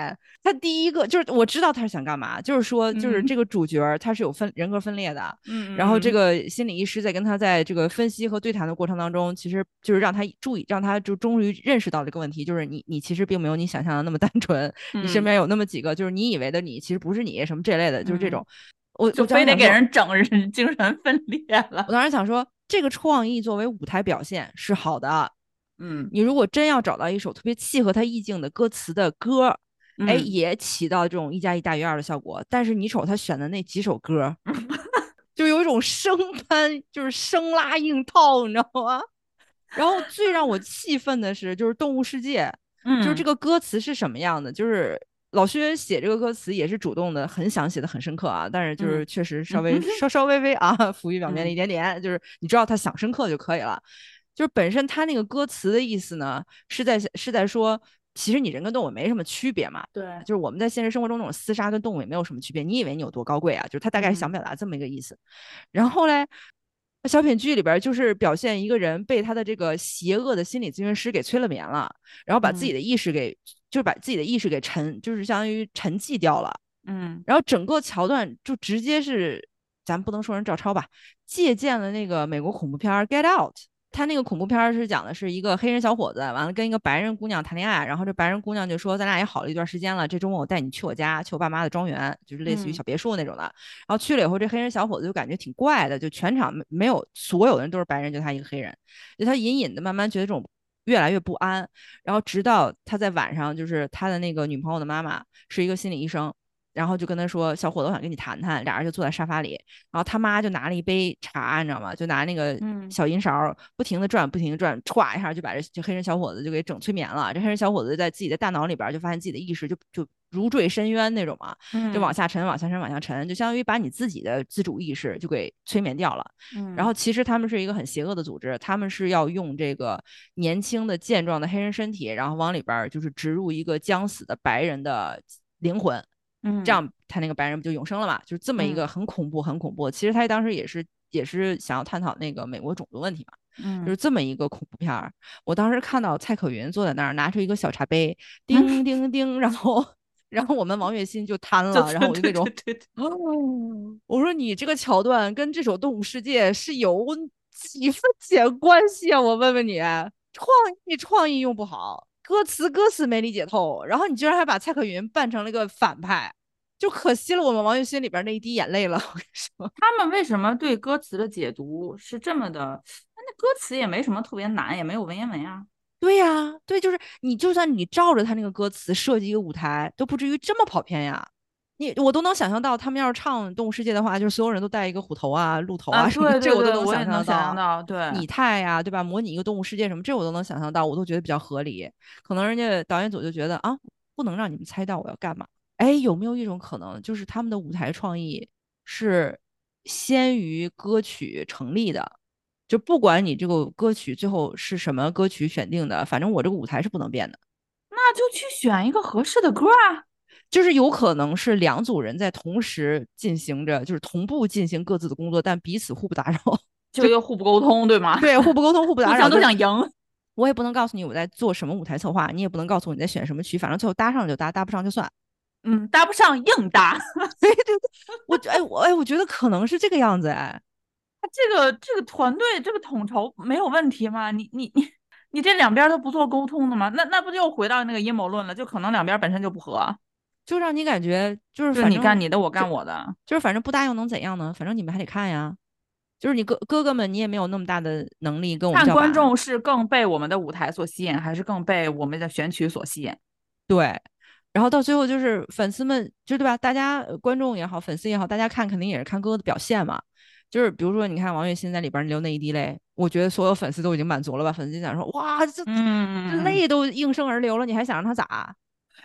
他第一个就是我知道他是想干嘛，就是说就是这个主角他是有分人格分裂的，嗯，然后这个心理医师在跟他在这个分析和对谈的过程当中，其实就是让他注意，让他就终于认识到这个问题，就是你你其实并没有你想象的那么单纯，你身边有那么几个就是你以为的你，其实不是你什么这类的，就是这种。我就非得给人整人精神分裂了。我当时想说，这个创意作为舞台表现是好的，嗯，你如果真要找到一首特别契合他意境的歌词的歌，哎，也起到这种一加一大于二的效果。但是你瞅他选的那几首歌，就有一种生 搬，就是生拉硬套，你知道吗？然后最让我气愤的是，就是《动物世界》，嗯，就是这个歌词是什么样的，就是。老薛写这个歌词也是主动的，很想写的很深刻啊，但是就是确实稍微稍稍微微啊浮于表面了一点点，就是你知道他想深刻就可以了。就是本身他那个歌词的意思呢，是在是在说，其实你人跟动物没什么区别嘛。对，就是我们在现实生活中那种厮杀跟动物也没有什么区别。你以为你有多高贵啊？就是他大概想表达这么一个意思。然后嘞，小品剧里边就是表现一个人被他的这个邪恶的心理咨询师给催了眠了，然后把自己的意识给。就是把自己的意识给沉，就是相当于沉寂掉了，嗯，然后整个桥段就直接是，咱不能说人照抄吧，借鉴了那个美国恐怖片《Get Out》，他那个恐怖片是讲的是一个黑人小伙子，完了跟一个白人姑娘谈恋爱，然后这白人姑娘就说咱俩也好了一段时间了，这周末我带你去我家，去我爸妈的庄园，就是类似于小别墅那种的，然后去了以后，这黑人小伙子就感觉挺怪的，就全场没有所有的人都是白人，就他一个黑人，就他隐隐的慢慢觉得这种。越来越不安，然后直到他在晚上，就是他的那个女朋友的妈妈是一个心理医生，然后就跟他说：“小伙子，我想跟你谈谈。”俩人就坐在沙发里，然后他妈就拿了一杯茶，你知道吗？就拿那个小银勺，不停的转，不停的转，歘一下就把这这黑人小伙子就给整催眠了。这黑人小伙子在自己的大脑里边就发现自己的意识就就。如坠深渊那种嘛，就往下沉，往下沉，往下沉，就相当于把你自己的自主意识就给催眠掉了。然后其实他们是一个很邪恶的组织，他们是要用这个年轻的健壮的黑人身体，然后往里边就是植入一个将死的白人的灵魂，嗯，这样他那个白人不就永生了嘛？就是这么一个很恐怖、很恐怖。其实他当时也是也是想要探讨那个美国种族问题嘛。嗯，就是这么一个恐怖片儿。我当时看到蔡可云坐在那儿，拿出一个小茶杯，叮叮叮，然后 然后我们王栎鑫就瘫了，然后我就那种，哦，我说你这个桥段跟这首《动物世界》是有几分钱关系啊？我问问你，创意创意用不好，歌词歌词没理解透，然后你居然还把蔡可云扮成了一个反派。就可惜了我们王栎鑫里边那一滴眼泪了。我跟你说，他们为什么对歌词的解读是这么的？那歌词也没什么特别难，也没有文言文啊。对呀，对，就是你就算你照着他那个歌词设计一个舞台，都不至于这么跑偏呀。你我都能想象到，他们要是唱《动物世界》的话，就是所有人都戴一个虎头啊、鹿头啊什么，这我都能想象到。对，拟态呀，对吧？模拟一个动物世界什么，这我都能想象到，我都觉得比较合理。可能人家导演组就觉得啊，不能让你们猜到我要干嘛。哎，有没有一种可能，就是他们的舞台创意是先于歌曲成立的？就不管你这个歌曲最后是什么歌曲选定的，反正我这个舞台是不能变的。那就去选一个合适的歌啊！就是有可能是两组人在同时进行着，就是同步进行各自的工作，但彼此互不打扰，就又互不沟通，对吗？对，互不沟通，互不打扰，都想赢。我也不能告诉你我在做什么舞台策划，你也不能告诉我你在选什么曲，反正最后搭上就搭，搭不上就算。嗯，搭不上硬搭，对对对，我哎我哎，我觉得可能是这个样子哎，他这个这个团队这个统筹没有问题吗？你你你你这两边都不做沟通的吗？那那不就回到那个阴谋论了？就可能两边本身就不合，就让你感觉就是你干你的，我干我的，就是反正不答应能怎样呢？反正你们还得看呀，就是你哥哥哥们，你也没有那么大的能力跟我们看观众是更被我们的舞台所吸引，还是更被我们的选曲所吸引？对。然后到最后就是粉丝们，就对吧？大家观众也好，粉丝也好，大家看肯定也是看哥哥的表现嘛。就是比如说，你看王栎鑫在里边流那一滴泪，我觉得所有粉丝都已经满足了吧？粉丝就想说，哇，这泪都应声而流了，你还想让他咋？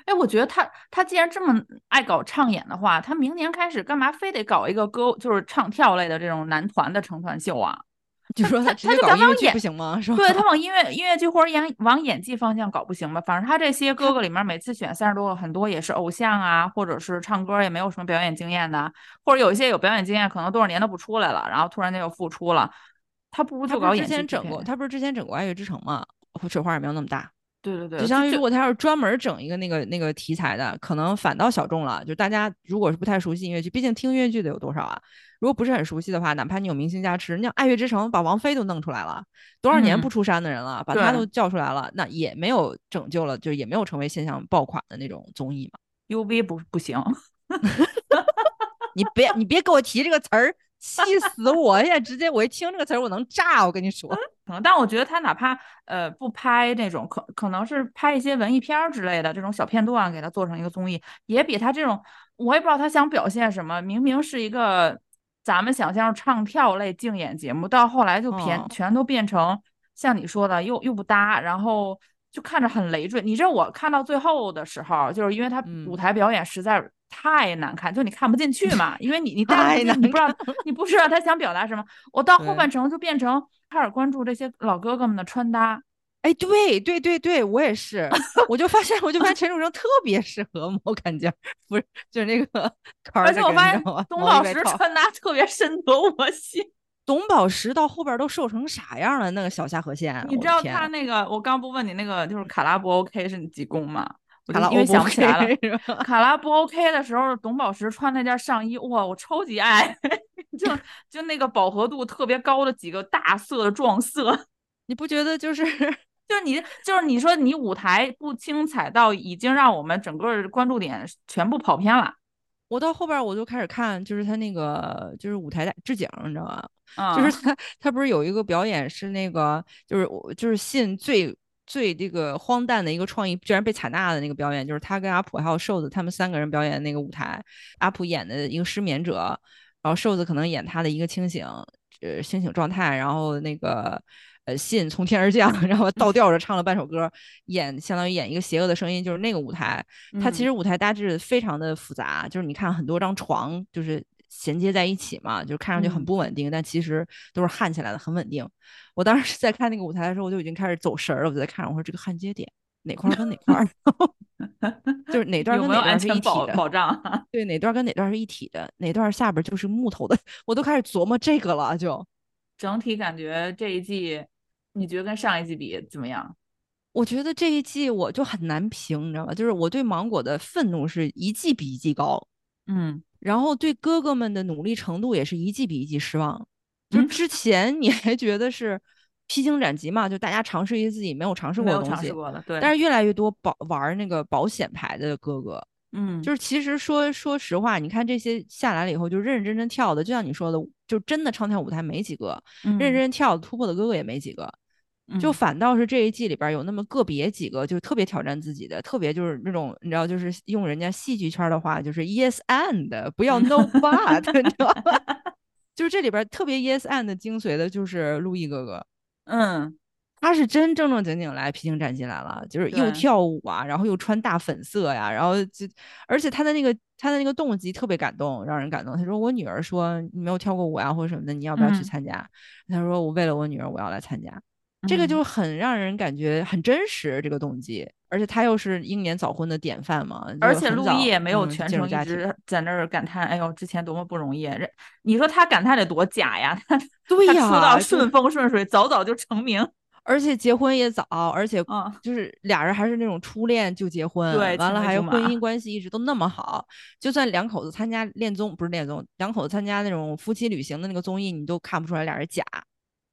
哎，我觉得他他既然这么爱搞唱演的话，他明年开始干嘛非得搞一个歌，就是唱跳类的这种男团的成团秀啊？就说他他就搞音乐不行吗？是吧？对他往音乐音乐剧或者演往演技方向搞不行吗？反正他这些哥哥 里面，每次选三十多个，很多也是偶像啊，或者是唱歌也没有什么表演经验的，或者有一些有表演经验，可能多少年都不出来了，然后突然间又复出了。他不如就搞演技。之前整过，他不是之前整过《爱乐之城》吗？水花也没有那么大。对对对，就相当于如果他要是专门整一个那个那个题材的，可能反倒小众了。就大家如果是不太熟悉音乐剧，毕竟听音乐剧的有多少啊？如果不是很熟悉的话，哪怕你有明星加持，你像《爱乐之城》把王菲都弄出来了，多少年不出山的人了，把他都叫出来了，那也没有拯救了，就也没有成为现象爆款的那种综艺嘛。U V 不不行，你别你别给我提这个词儿。气死我！呀！直接我一听这个词儿，我能炸！我跟你说，可能，但我觉得他哪怕呃不拍那种，可可能是拍一些文艺片儿之类的这种小片段，给他做成一个综艺，也比他这种，我也不知道他想表现什么。明明是一个咱们想象唱跳类竞演节目，到后来就偏全都变成像你说的，又又不搭，然后就看着很累赘。你知道我看到最后的时候，就是因为他舞台表演实在。太难看，就你看不进去嘛，因为你你太难，你不知道你不知道他想表达什么。我到后半程就变成开始关注这些老哥哥们的穿搭。哎，对对对对，我也是，我就发现我就发现 陈楚生特别适合毛坎肩，不是就是那个。而且我发现董宝石穿搭特别深得我心。董宝石到后边都瘦成啥样了？那个小下颌线，你知道他那个？我刚不问你那个就是卡拉不 OK 是你几公吗？卡拉因为想不起来了。卡拉不 OK 的时候，董宝石穿那件上衣，哇，我超级爱，就就那个饱和度特别高的几个大色的撞色，你不觉得就是就是你就是你说你舞台不精彩到已经让我们整个关注点全部跑偏了。我到后边我就开始看，就是他那个就是舞台的置景，你知道吗？就是他他不是有一个表演是那个就是我就是信最。最这个荒诞的一个创意，居然被采纳的那个表演，就是他跟阿普还有瘦子他们三个人表演的那个舞台。阿普演的一个失眠者，然后瘦子可能演他的一个清醒，呃，清醒状态。然后那个呃，信从天而降，然后倒吊着唱了半首歌，演相当于演一个邪恶的声音，就是那个舞台。它其实舞台大致非常的复杂，就是你看很多张床，就是衔接在一起嘛，就看上去很不稳定，但其实都是焊起来的，很稳定。我当时在看那个舞台的时候，我就已经开始走神了。我就在看，我说这个焊接点哪块跟哪块，就是哪段跟哪段是一体的保障。对，哪段跟哪段是一体的，哪段下边就是木头的，我都开始琢磨这个了。就整体感觉这一季你觉得跟上一季比怎么样？我觉得这一季我就很难评，你知道吗？就是我对芒果的愤怒是一季比一季高，嗯，然后对哥哥们的努力程度也是一季比一季失望。就之前你还觉得是披荆斩棘嘛，就大家尝试一些自己没有尝试过的东西，对。但是越来越多保玩那个保险牌的哥哥，嗯，就是其实说说实话，你看这些下来了以后，就认认真真跳的，就像你说的，就真的唱跳舞台没几个，认认真跳突破的哥哥也没几个。就反倒是这一季里边有那么个别几个，就是特别挑战自己的，特别就是那种你知道，就是用人家戏剧圈的话，就是 yes and 不要 no but，你知道吗？就是这里边特别 yes and 精髓的就是陆毅哥哥，嗯，他是真正正经经来披荆斩棘来了，就是又跳舞啊，然后又穿大粉色呀，然后就而且他的那个他的那个动机特别感动，让人感动。他说我女儿说你没有跳过舞呀或者什么的，你要不要去参加？他说我为了我女儿我要来参加。这个就很让人感觉很真实，这个动机，而且他又是英年早婚的典范嘛。而且陆毅也没有全程一直在那儿感叹：“哎呦，之前多么不容易。”你说他感叹得多假呀？他对呀，出道顺风顺水，早早就成名，而且结婚也早，而且就是俩人还是那种初恋就结婚，对，完了还有婚姻关系一直都那么好。就算两口子参加恋综，不是恋综，两口子参加那种夫妻旅行的那个综艺，你都看不出来俩人假。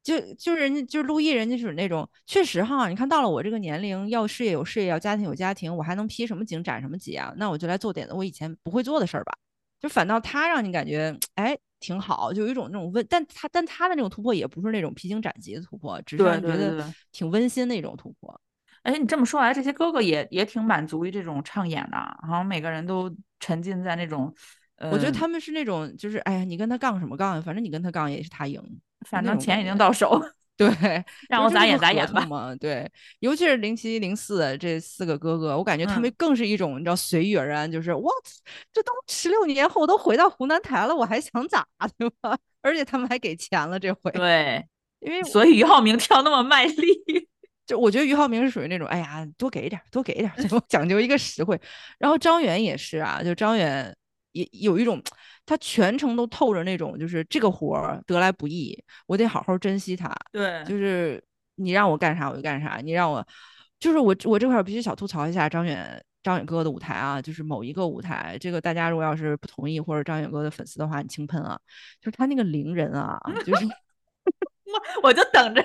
就就是人家就是陆毅，人家是那种确实哈，你看到了我这个年龄，要事业有事业，要家庭有家庭，我还能披什么荆斩什么棘啊？那我就来做点我以前不会做的事儿吧。就反倒他让你感觉哎挺好，就有一种那种温，但他但他的那种突破也不是那种披荆斩棘的突破，只是觉得挺温馨的一种突破。而且你这么说来，这些哥哥也也挺满足于这种唱演的，好像每个人都沉浸在那种。我觉得他们是那种，就是哎呀，你跟他杠什么杠？反正你跟他杠也是他赢。反正钱已经到手，对，让我咋演咋演吧。嘛，对，尤其是零七零四这四个哥哥，我感觉他们更是一种你知道随遇而安，就是我这都十六年后都回到湖南台了，我还想咋对吧？而且他们还给钱了这回。对，因为所以俞灏明跳那么卖力，就我觉得俞灏明是属于那种，哎呀，多给一点，多给一点，讲究一个实惠。然后张远也是啊，就张远。也有一种，他全程都透着那种，就是这个活儿得来不易，我得好好珍惜它。对，就是你让我干啥我就干啥，你让我，就是我我这块必须小吐槽一下张远张远哥的舞台啊，就是某一个舞台，这个大家如果要是不同意或者张远哥的粉丝的话，你轻喷啊，就是他那个伶人啊，就是 我我就等着，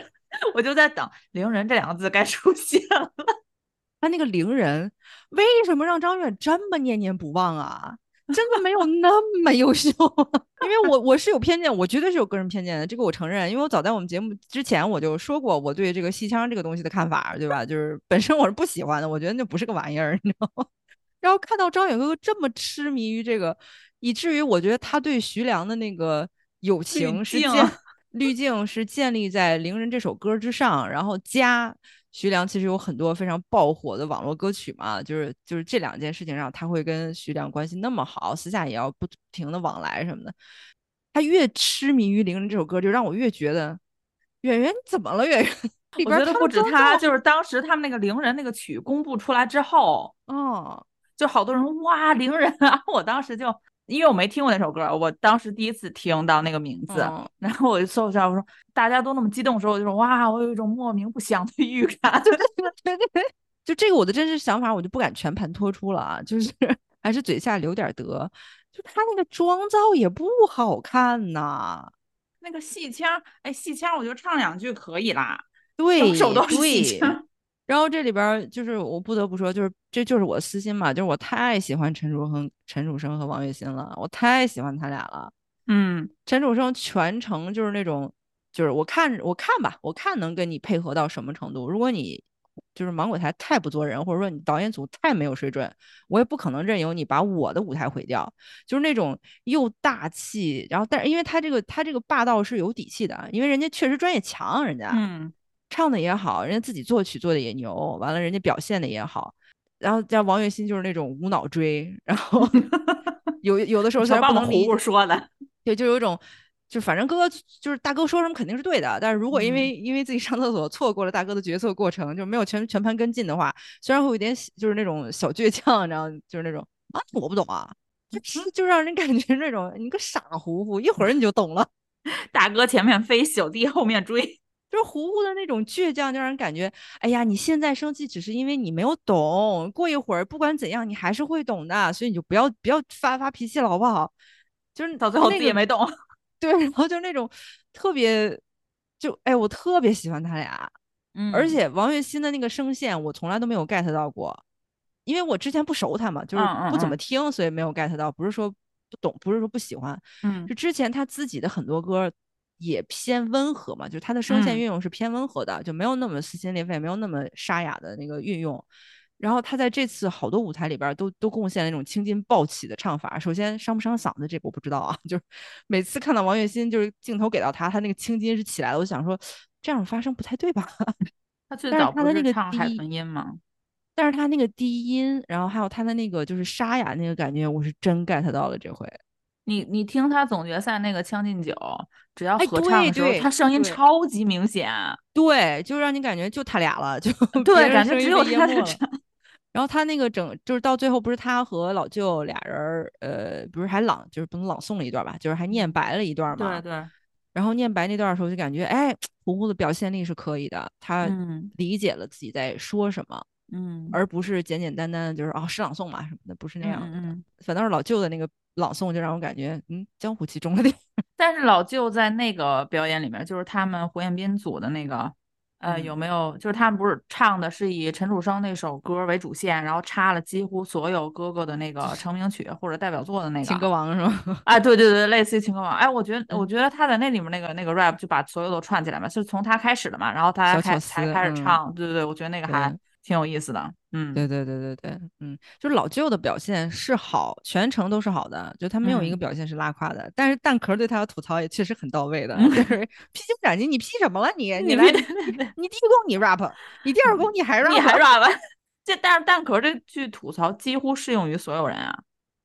我就在等伶人这两个字该出现了，他那个伶人为什么让张远这么念念不忘啊？真的没有那么优秀，因为我我是有偏见，我绝对是有个人偏见的，这个我承认。因为我早在我们节目之前我就说过我对这个戏腔这个东西的看法，对吧？就是本身我是不喜欢的，我觉得那不是个玩意儿，你知道吗？然后看到张远哥哥这么痴迷于这个，以至于我觉得他对徐良的那个友情是建滤镜是建立在《伶人》这首歌之上，然后加。徐良其实有很多非常爆火的网络歌曲嘛，就是就是这两件事情上，他会跟徐良关系那么好，私下也要不停的往来什么的。他越痴迷于《伶人》这首歌，就让我越觉得，演员怎么了？演员 里边我觉得不止他，就是当时他们那个《伶人》那个曲公布出来之后，嗯，就好多人哇，《伶人》啊，我当时就。因为我没听过那首歌，我当时第一次听到那个名字，然后我就搜一下，我说大家都那么激动的时候，我就说哇，我有一种莫名不祥的预感。对对对，就这个我的真实想法，我就不敢全盘托出了啊，就是还是嘴下留点德。就他那个妆造也不好看呐，那个戏腔，哎，戏腔我觉得唱两句可以啦，对，手都是戏腔。然后这里边就是我不得不说，就是这就是我私心嘛，就是我太喜欢陈楚生、陈楚生和王栎鑫了，我太喜欢他俩了。嗯，陈楚生全程就是那种，就是我看我看吧，我看能跟你配合到什么程度。如果你就是芒果台太不做人，或者说你导演组太没有水准，我也不可能任由你把我的舞台毁掉。就是那种又大气，然后但是因为他这个他这个霸道是有底气的，因为人家确实专业强，人家嗯。唱的也好，人家自己作曲做的也牛，完了人家表现的也好，然后像王栎鑫就是那种无脑追，然后 有有的时候虽然不能胡说的，对，就有一种，就反正哥哥就是大哥说什么肯定是对的，但是如果因为因为自己上厕所错过了大哥的决策过程，就没有全全盘跟进的话，虽然会有点就是那种小倔强，然后就是那种啊我不懂啊，就就让人感觉那种你个傻乎乎，一会儿你就懂了，大哥前面飞，小弟后面追。就是糊糊的那种倔强，就让人感觉，哎呀，你现在生气只是因为你没有懂，过一会儿不管怎样你还是会懂的，所以你就不要不要发发脾气了，好不好？就是到最后自己也没懂。对，然后就那种特别，就哎，我特别喜欢他俩，嗯，而且王栎鑫的那个声线我从来都没有 get 到过，因为我之前不熟他嘛，就是不怎么听，所以没有 get 到，不是说不懂，不是说不喜欢，嗯，是之前他自己的很多歌也偏温和嘛，就是他的声线运用是偏温和的，就没有那么撕心裂肺，没有那么沙哑的那个运用。然后他在这次好多舞台里边都都贡献了那种青筋暴起的唱法。首先伤不伤嗓子这个我不知道啊，就是每次看到王栎鑫，就是镜头给到他，他那个青筋是起来的，我想说这样发声不太对吧？他最早他的那个唱海豚音吗？但是他那个低音，然后还有他的那个就是沙哑那个感觉，我是真 get 到了这回。你你听他总决赛那个《将进酒》，只要合唱的时候，他声音超级明显，对，就让你感觉就他俩了，就 对，感觉只有他唱。然后他那个整就是到最后不是他和老舅俩人呃，不是还朗就是不能朗诵了一段吧，就是还念白了一段嘛。对对。然后念白那段的时候就感觉哎，胡胡的表现力是可以的，他理解了自己在说什么。嗯，而不是简简单单的，就是哦诗朗诵嘛什么的，不是那样的。嗯，反倒是老舅的那个朗诵，就让我感觉嗯江湖气重了点。但是老舅在那个表演里面，就是他们胡彦斌组的那个，呃，有没有？就是他们不是唱的是以陈楚生那首歌为主线，然后插了几乎所有哥哥的那个成名曲或者代表作的那个《情歌王》是吗？啊，对对对，类似于《情歌王》。哎，我觉得我觉得他在那里面那个那个 rap 就把所有都串起来嘛，是从他开始的嘛，然后他才才开始唱。对对对，我觉得那个还。挺有意思的，嗯，对对对对对，嗯，就是老舅的表现是好，全程都是好的，就他没有一个表现是拉胯的。但是蛋壳对他的吐槽也确实很到位的，就是披荆斩棘，你披什么了你？你来，你第一宫你 rap，你第二宫你还 rap，你还 rap。这但是蛋壳这句吐槽几乎适用于所有人啊，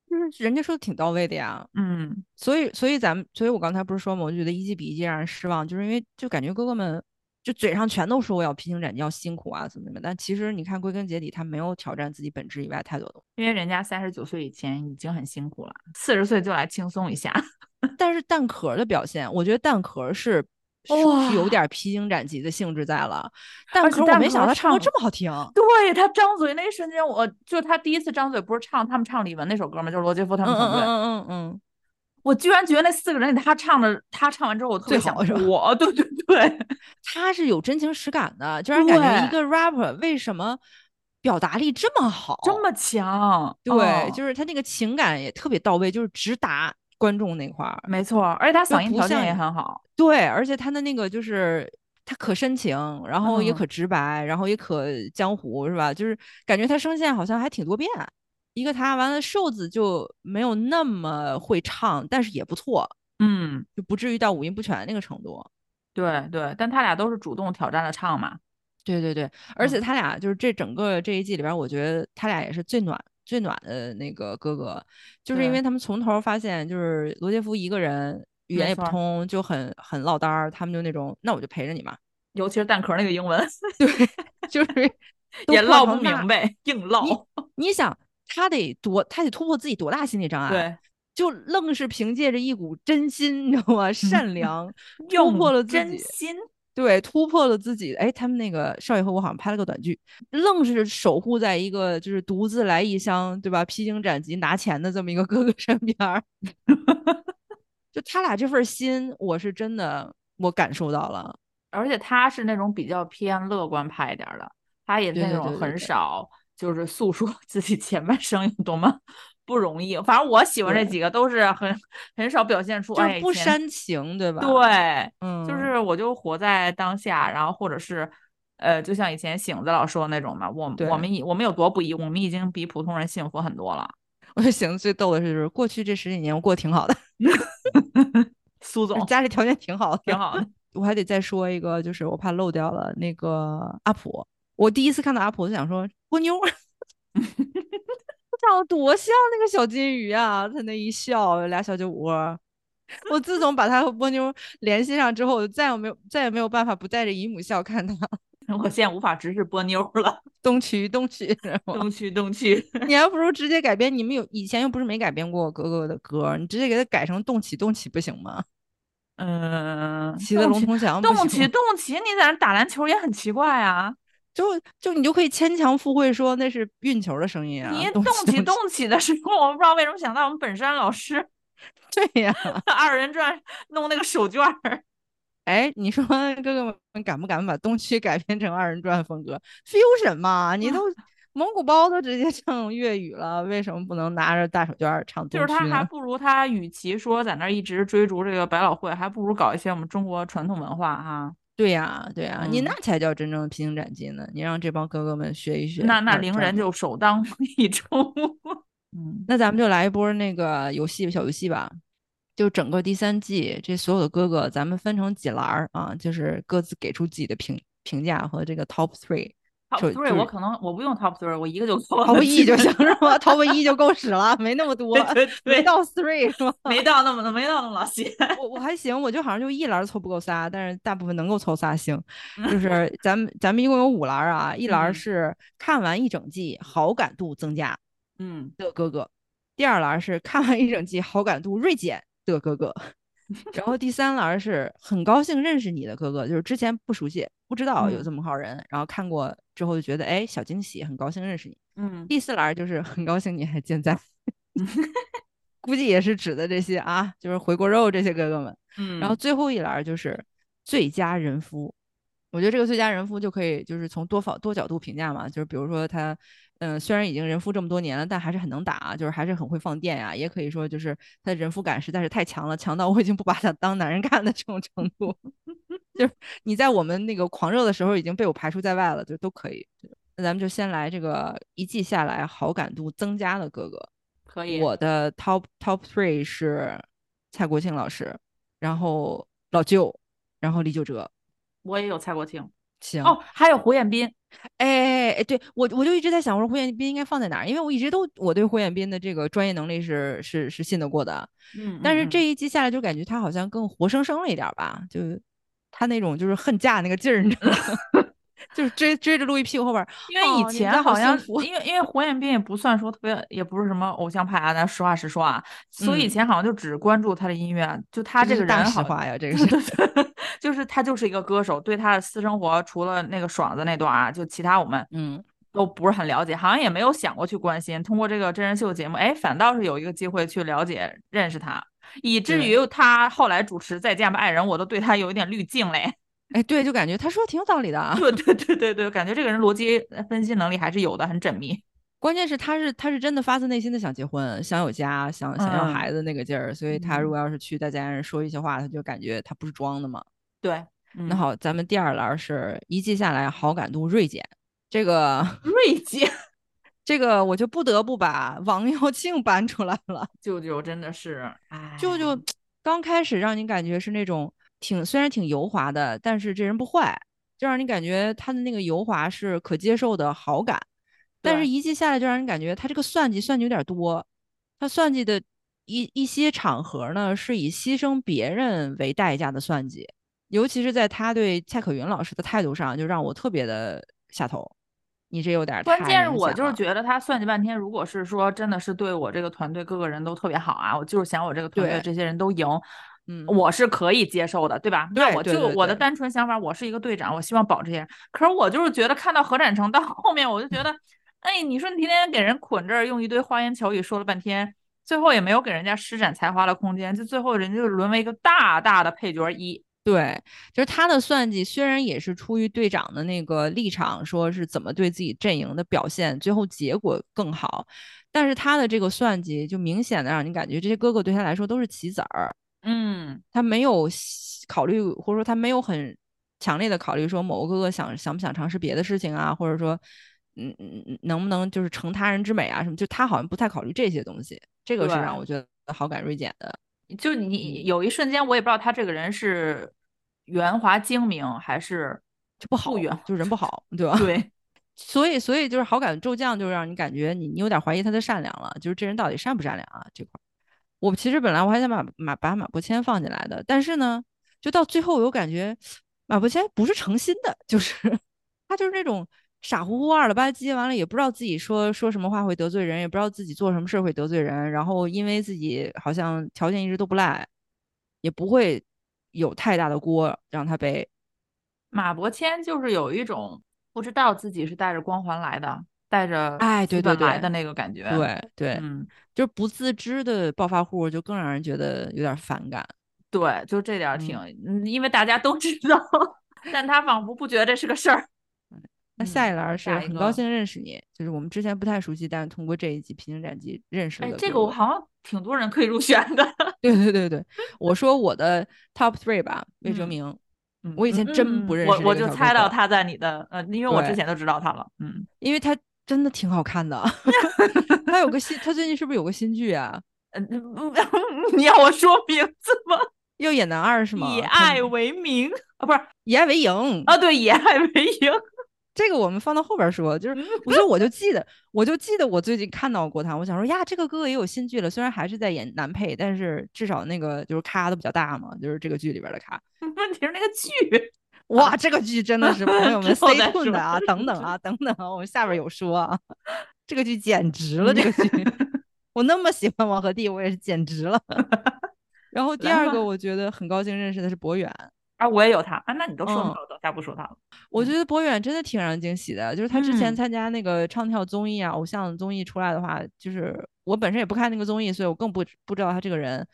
就是人家说的挺到位的呀，嗯，所以所以咱们，所以我刚才不是说嘛，我就觉得一季比一季让人失望，就是因为就感觉哥哥们。就嘴上全都说我要披荆斩棘，要辛苦啊，怎么怎么，但其实你看，归根结底，他没有挑战自己本质以外太多东西。因为人家三十九岁以前已经很辛苦了，四十岁就来轻松一下。但是蛋壳的表现，我觉得蛋壳是是有点披荆斩棘的性质在了。蛋壳我没想到他唱歌这么好听。对他张嘴那一瞬间，我就他第一次张嘴不是唱他们唱李玟那首歌吗？就是罗杰夫他们团队。嗯嗯嗯嗯。我居然觉得那四个人里，他唱的，他唱完之后，我特别想我，对对对，他是有真情实感的，就让感觉一个 rapper 为什么表达力这么好，这么强？对，就是他那个情感也特别到位，就是直达观众那块儿。没错，而且他嗓音条件也很好。对，而且他的那个就是他可深情，然后也可直白，然后也可江湖，是吧？就是感觉他声线好像还挺多变。一个他完了，瘦子就没有那么会唱，但是也不错，嗯，就不至于到五音不全那个程度。对对，但他俩都是主动挑战了唱嘛。对对对，而且他俩就是这整个这一季里边，我觉得他俩也是最暖最暖的那个哥哥，就是因为他们从头发现，就是罗杰夫一个人语言也不通，就很很落单儿，他们就那种，那我就陪着你嘛。尤其是蛋壳那个英文，对，就是也唠不明白，硬唠。你想。他得多，他得突破自己多大心理障碍？对，就愣是凭借着一股真心，你知道吗？善 良突破了自己。真心对，突破了自己。哎，他们那个少爷和我好像拍了个短剧，愣是守护在一个就是独自来异乡，对吧？披荆斩棘拿钱的这么一个哥哥身边儿。就他俩这份心，我是真的我感受到了。而且他是那种比较偏乐观派一点的，他也那种很少。就是诉说 自己前半生有多么 不容易，反正我喜欢这几个都是很很少表现出，就是不煽情，对吧？对，嗯，就是我就活在当下，然后或者是呃，就像以前醒子老说的那种嘛，我我们已我们有多不易，我们已经比普通人幸福很多了。我觉得醒子最逗的是，就是过去这十几年我过得挺好的，苏总家里条件挺好，挺好的。我还得再说一个，就是我怕漏掉了那个阿普。我第一次看到阿婆，就想说波妞，长 得多像那个小金鱼啊！他那一笑，俩小酒窝。我自从把他和波妞联系上之后，我就再也没有再也没有办法不带着姨母笑看他。我现在无法直视波妞了，东区东区东区东区，你还不如直接改编。你们有以前又不是没改编过哥哥的歌，你直接给他改成动起动起不行吗？嗯，骑的龙头翔，动起动起，你在那打篮球也很奇怪啊。就就你就可以牵强附会说那是运球的声音啊。你动起动起的时候，我不知道为什么想到我们本山老师。对呀，二人转弄那个手绢儿。哎，你说哥哥们敢不敢把东区改编成二人转风格？fusion 嘛，你都蒙古包都直接唱粤语了，为什么不能拿着大手绢唱？就是他还不如他，与其说在那一直追逐这个百老汇，还不如搞一些我们中国传统文化哈。对呀，对呀，你那才叫真正的披荆斩棘呢！你让这帮哥哥们学一学，那那凌人就首当 一冲。嗯，那咱们就来一波那个游戏小游戏吧。就整个第三季，这所有的哥哥，咱们分成几栏儿啊，就是各自给出自己的评评价和这个 top three。Top three 我可能我不用 top three，我一个就够了。top 一就行是吧？top 一就够使了，没那么多，没到 three 是吧？没到那么没到那么老些。我我还行，我就好像就一栏凑不够仨，但是大部分能够凑仨行。就是咱们咱们一共有五栏啊，一栏是看完一整季好感度增加，嗯的哥哥；第二栏是看完一整季好感度锐减。的哥哥，然后第三栏是很高兴认识你的哥哥，就是之前不熟悉，不知道有这么号人，然后看过之后就觉得哎小惊喜，很高兴认识你。嗯，第四栏就是很高兴你还健在，估计也是指的这些啊，就是回锅肉这些哥哥们。嗯，然后最后一栏就是最佳人夫，我觉得这个最佳人夫就可以就是从多方多角度评价嘛，就是比如说他。嗯，虽然已经人夫这么多年了，但还是很能打，就是还是很会放电呀。也可以说，就是他的人夫感实在是太强了，强到我已经不把他当男人看的这种程度。就是你在我们那个狂热的时候已经被我排除在外了，就都可以。那咱们就先来这个一季下来好感度增加的哥哥。可以。我的 top top three 是蔡国庆老师，然后老舅，然后李玖哲。我也有蔡国庆。行。哦，还有胡彦斌。哎哎对我我就一直在想，我说胡彦斌应该放在哪儿？因为我一直都我对胡彦斌的这个专业能力是是是信得过的，嗯，但是这一季下来就感觉他好像更活生生了一点吧，就他那种就是恨嫁那个劲儿，你知道吗？就是追追着陆毅屁股后边，因为以前好像，因为因为胡彦斌也不算说特别，也不是什么偶像派啊，咱实话实说啊，所以以前好像就只关注他的音乐，就他这个人，实话呀，这个是，就是他就是一个歌手，对他的私生活除了那个爽子那段啊，就其他我们嗯都不是很了解，好像也没有想过去关心。通过这个真人秀节目，哎，反倒是有一个机会去了解认识他，以至于他后来主持《再见吧爱人》，我都对他有一点滤镜嘞。哎，对，就感觉他说挺有道理的啊。对对对对对，感觉这个人逻辑分析能力还是有的，很缜密。关键是他是他是真的发自内心的想结婚，想有家，想想要孩子那个劲儿。所以他如果要是去大家人说一些话，他就感觉他不是装的嘛。对，那好，咱们第二栏是一季下来好感度锐减，这个锐减，这个我就不得不把王耀庆搬出来了。舅舅真的是，舅舅刚开始让你感觉是那种。挺虽然挺油滑的，但是这人不坏，就让你感觉他的那个油滑是可接受的好感。但是一季下来就让人感觉他这个算计算计有点多，他算计的一一些场合呢是以牺牲别人为代价的算计，尤其是在他对蔡可云老师的态度上，就让我特别的下头。你这有点关键是我就是觉得他算计半天，如果是说真的是对我这个团队各个人都特别好啊，我就是想我这个团队这些人都赢。嗯，我是可以接受的，对吧？那我就我的单纯想法，我是一个队长，我希望保这些人。可是我就是觉得看到何展成到后面，我就觉得，哎，你说你天天给人捆这儿，用一堆花言巧语说了半天，最后也没有给人家施展才华的空间，就最后人家就沦为一个大大的配角一。对，就是他的算计，虽然也是出于队长的那个立场，说是怎么对自己阵营的表现，最后结果更好，但是他的这个算计就明显的让你感觉这些哥哥对他来说都是棋子儿。嗯，他没有考虑，或者说他没有很强烈的考虑说某个哥哥想想不想尝试别的事情啊，或者说，嗯嗯能不能就是成他人之美啊什么？就他好像不太考虑这些东西，这个是让我觉得好感锐减的。就你有一瞬间，我也不知道他这个人是圆滑精明还是就不好圆，就人不好，对吧？对，所以所以就是好感骤降，就让你感觉你你有点怀疑他的善良了，就是这人到底善不善良啊这块。我其实本来我还想把马把马伯骞放进来的，但是呢，就到最后我又感觉马伯骞不是诚心的，就是 他就是那种傻乎乎、二了吧唧，完了也不知道自己说说什么话会得罪人，也不知道自己做什么事会得罪人，然后因为自己好像条件一直都不赖，也不会有太大的锅让他背。马伯骞就是有一种不知道自己是带着光环来的，带着哎对对对的那个感觉。对对，嗯，就是不自知的暴发户，就更让人觉得有点反感。对，就这点挺，因为大家都知道，但他仿佛不觉得这是个事儿。那下一栏是很高兴认识你，就是我们之前不太熟悉，但是通过这一集《披荆斩棘》认识了。哎，这个我好像挺多人可以入选的。对对对对，我说我的 top three 吧，魏哲明。我以前真不认识，我我就猜到他在你的呃，因为我之前都知道他了。嗯，因为他真的挺好看的。他有个新，他最近是不是有个新剧啊？嗯，你要我说名字吗？要演男二是吗？以爱为名啊，不是以爱为营啊？对，以爱为营。这个我们放到后边说，就是我说我就记得，我就记得我最近看到过他，我想说呀，这个哥哥也有新剧了，虽然还是在演男配，但是至少那个就是咖都比较大嘛，就是这个剧里边的咖。问题是那个剧，哇，这个剧真的是朋友们 stay tuned 的 啊，等等啊，等等，我们下边有说啊，这个剧简直了，这个剧，我那么喜欢王鹤棣，我也是简直了。然后第二个，我觉得很高兴认识的是博远。啊，我也有他啊，那你都说了，我等下不说他了。我觉得博远真的挺让人惊喜的，就是他之前参加那个唱跳综艺啊，偶像综艺出来的话，就是我本身也不看那个综艺，所以我更不不知道他这个人。